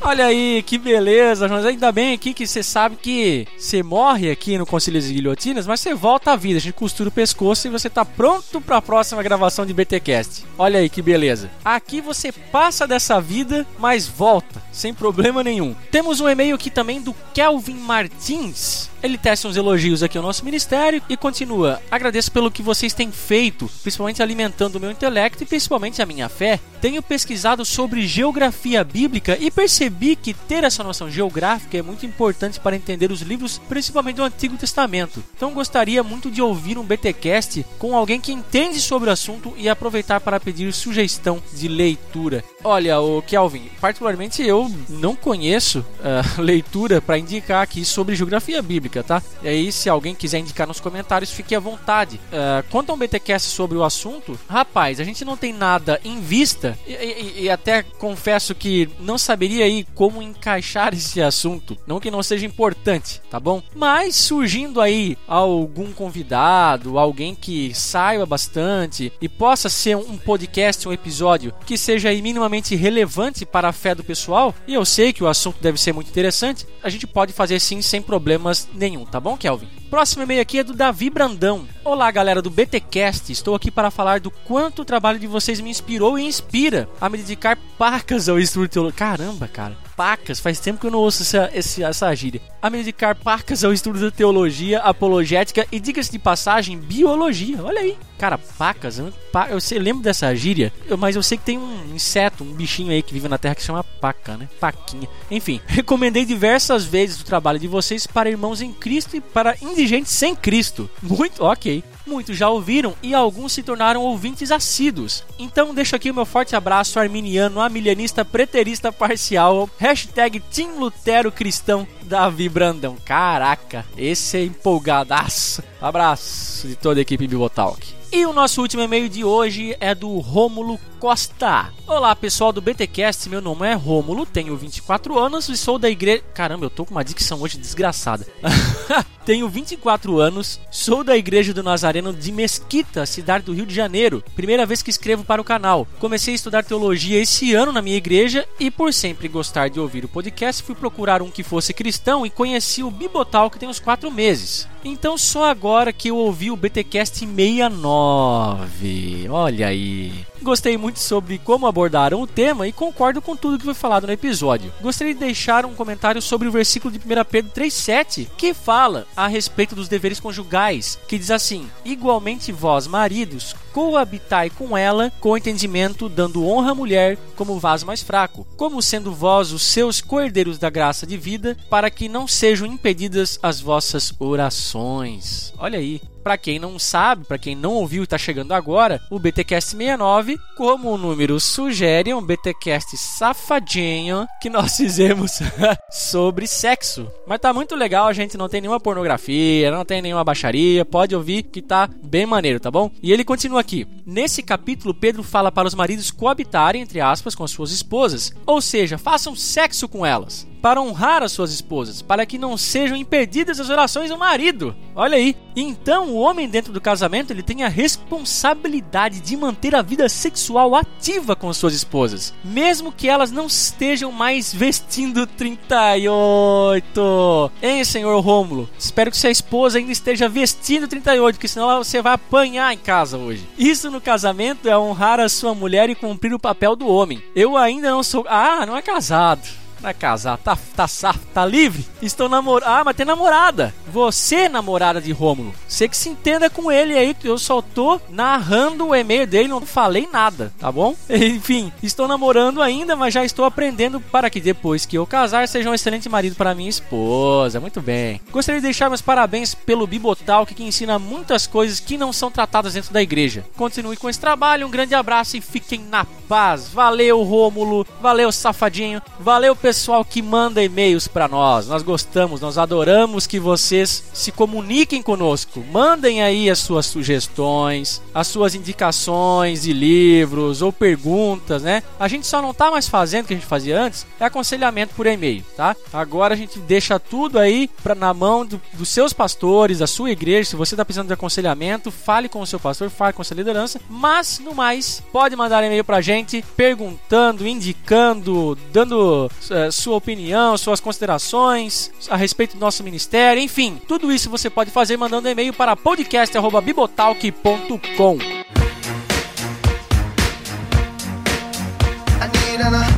Olha aí, que beleza, Jonas. Ainda bem aqui que você sabe que você morre aqui no Conselho de Guilhotinas, mas você volta à vida. A gente costura o pescoço e você tá pronto para a próxima gravação de BTcast. Olha aí que beleza. Aqui você passa dessa vida, mas volta, sem problema nenhum. Temos um e-mail aqui também do Kelvin Martins. Ele testa uns elogios aqui ao nosso ministério e continua: Agradeço pelo que vocês têm feito, principalmente alimentando o meu intelecto e principalmente a minha fé. Tenho pesquisado sobre geografia bíblica e percebi que ter essa noção geográfica é muito importante para entender os livros, principalmente do Antigo Testamento. Então gostaria muito de ouvir um BTcast com alguém que entende sobre o assunto e aproveitar para pedir sugestão de leitura. Olha, o Kelvin, particularmente eu não conheço uh, leitura para indicar aqui sobre geografia bíblica, tá? E aí, se alguém quiser indicar nos comentários, fique à vontade. Uh, quanto a um BTcast sobre o assunto, rapaz, a gente não tem nada em vista e, e, e até confesso que não saberia aí como encaixar esse assunto. Não que não seja importante, tá bom? Mas surgindo aí algum convidado, alguém que saiba bastante e possa ser um podcast, um episódio que seja aí minimamente relevante para a fé do pessoal, e eu sei que o assunto deve ser muito interessante, a gente pode fazer sim sem problemas nenhum, tá bom, Kelvin? Próximo e-mail aqui é do Davi Brandão. Olá, galera do BTcast. Estou aqui para falar do quanto o trabalho de vocês me inspirou e inspira a me dedicar pacas ao estudo teológico. Caramba, cara. Pacas, faz tempo que eu não ouço essa, essa, essa gíria. A me dedicar pacas ao estudo da teologia, apologética e, diga-se de passagem, biologia. Olha aí. Cara, pacas, eu, eu sei, lembro dessa gíria, mas eu sei que tem um inseto, um bichinho aí que vive na Terra que se chama paca, né? Paquinha. Enfim, recomendei diversas vezes o trabalho de vocês para irmãos em Cristo e para indigentes sem Cristo. Muito ok. Muitos já ouviram e alguns se tornaram ouvintes assíduos. Então deixo aqui o meu forte abraço arminiano, amilianista, preterista parcial, hashtag Team Lutero Cristão, Davi Brandão. Caraca, esse é empolgadaço. Abraço de toda a equipe Bibotalk. E o nosso último e-mail de hoje é do Rômulo Costa. Olá pessoal do BTcast, meu nome é Rômulo, tenho 24 anos e sou da igreja. Caramba, eu tô com uma dicção hoje desgraçada. tenho 24 anos, sou da igreja do Nazareno de Mesquita, cidade do Rio de Janeiro. Primeira vez que escrevo para o canal. Comecei a estudar teologia esse ano na minha igreja e por sempre gostar de ouvir o podcast, fui procurar um que fosse cristão e conheci o Bibotal que tem uns 4 meses. Então só agora que eu ouvi o BTcast 69. Olha aí. Gostei muito sobre como abordaram o tema e concordo com tudo que foi falado no episódio. Gostaria de deixar um comentário sobre o versículo de 1 Pedro 3,7, que fala a respeito dos deveres conjugais, que diz assim: Igualmente vós, maridos, coabitai com ela com entendimento, dando honra à mulher como vaso mais fraco, como sendo vós os seus cordeiros da graça de vida, para que não sejam impedidas as vossas orações. Olha aí, para quem não sabe, para quem não ouviu e está chegando agora, o BTcast 69, como o número sugere, é um BTcast safadinho que nós fizemos sobre sexo. Mas tá muito legal, a gente não tem nenhuma pornografia, não tem nenhuma baixaria, pode ouvir que tá bem maneiro, tá bom? E ele continua aqui. Nesse capítulo, Pedro fala para os maridos coabitarem, entre aspas, com as suas esposas, ou seja, façam sexo com elas para honrar as suas esposas, para que não sejam impedidas as orações do marido. Olha aí. Então, o homem dentro do casamento, ele tem a responsabilidade de manter a vida sexual ativa com suas esposas, mesmo que elas não estejam mais vestindo 38. Hein, senhor Rômulo? Espero que sua esposa ainda esteja vestindo 38, porque senão você vai apanhar em casa hoje. Isso no casamento é honrar a sua mulher e cumprir o papel do homem. Eu ainda não sou. Ah, não é casado. Vai casar, tá, tá safo, tá livre? Estou namorando. Ah, mas tem namorada. Você, namorada de Rômulo. Você que se entenda com ele aí, que eu só tô narrando o e-mail dele, não falei nada, tá bom? Enfim, estou namorando ainda, mas já estou aprendendo para que depois que eu casar, seja um excelente marido para minha esposa. Muito bem. Gostaria de deixar meus parabéns pelo Bibotal, que ensina muitas coisas que não são tratadas dentro da igreja. Continue com esse trabalho, um grande abraço e fiquem na paz. Valeu, Rômulo. Valeu, safadinho. Valeu, pessoal pessoal que manda e-mails para nós. Nós gostamos, nós adoramos que vocês se comuniquem conosco. Mandem aí as suas sugestões, as suas indicações de livros ou perguntas, né? A gente só não tá mais fazendo o que a gente fazia antes, é aconselhamento por e-mail, tá? Agora a gente deixa tudo aí pra, na mão do, dos seus pastores, da sua igreja. Se você tá precisando de aconselhamento, fale com o seu pastor, fale com a sua liderança. Mas, no mais, pode mandar e-mail pra gente perguntando, indicando, dando eh, sua opinião, suas considerações a respeito do nosso ministério, enfim, tudo isso você pode fazer mandando e-mail para podcast@bibotalk.com.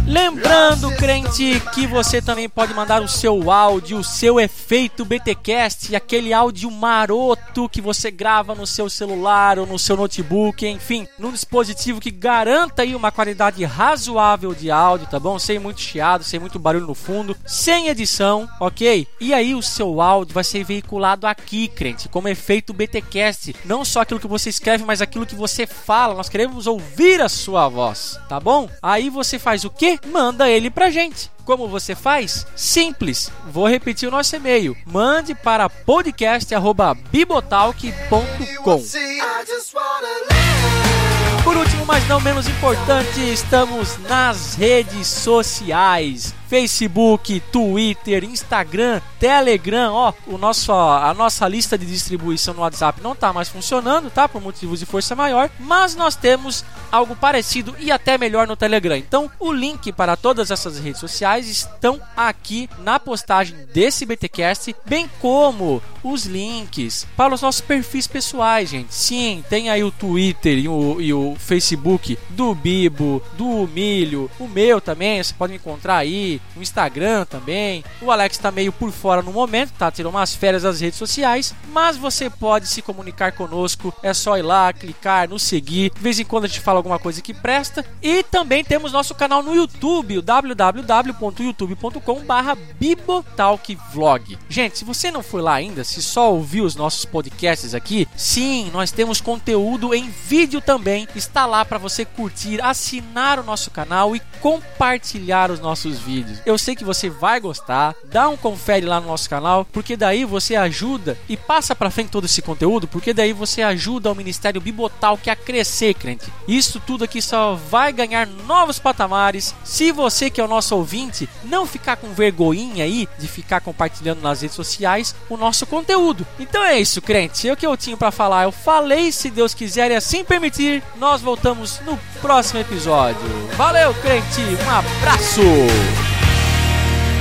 Lembrando, crente, que você também pode mandar o seu áudio, o seu efeito BTcast, aquele áudio maroto que você grava no seu celular ou no seu notebook, enfim, num dispositivo que garanta aí uma qualidade razoável de áudio, tá bom? Sem muito chiado, sem muito barulho no fundo, sem edição, ok? E aí o seu áudio vai ser veiculado aqui, crente, como efeito BTcast. Não só aquilo que você escreve, mas aquilo que você fala. Nós queremos ouvir a sua voz, tá bom? Aí você faz o quê? manda ele pra gente. Como você faz? Simples. Vou repetir o nosso e-mail. Mande para podcast@bibotalk.com. Por último, mas não menos importante, estamos nas redes sociais. Facebook, Twitter, Instagram, Telegram, ó, o nosso, a nossa lista de distribuição no WhatsApp não tá mais funcionando, tá? Por motivos de força maior, mas nós temos algo parecido e até melhor no Telegram. Então, o link para todas essas redes sociais estão aqui na postagem desse BTcast, bem como os links para os nossos perfis pessoais, gente. Sim, tem aí o Twitter e o, e o Facebook do Bibo, do Milho, o meu também, você pode encontrar aí, o Instagram também. O Alex está meio por fora no momento, tá? Tirou umas férias das redes sociais, mas você pode se comunicar conosco, é só ir lá, clicar, nos seguir. De vez em quando a gente fala alguma coisa que presta. E também temos nosso canal no YouTube, o www.youtube.com/bibotalkvlog. Gente, se você não foi lá ainda, se só ouviu os nossos podcasts aqui, sim, nós temos conteúdo em vídeo também. Está lá para você curtir, assinar o nosso canal e compartilhar os nossos vídeos. Eu sei que você vai gostar. Dá um confere lá no nosso canal, porque daí você ajuda e passa para frente todo esse conteúdo, porque daí você ajuda o Ministério Bibotal que a crescer, crente. Isso tudo aqui só vai ganhar novos patamares se você que é o nosso ouvinte não ficar com vergonhinha aí de ficar compartilhando nas redes sociais o nosso conteúdo. Então é isso, crente. É o que eu tinha para falar. Eu falei, se Deus quiser e assim permitir, nós voltamos no próximo episódio. Valeu, crente. Um abraço.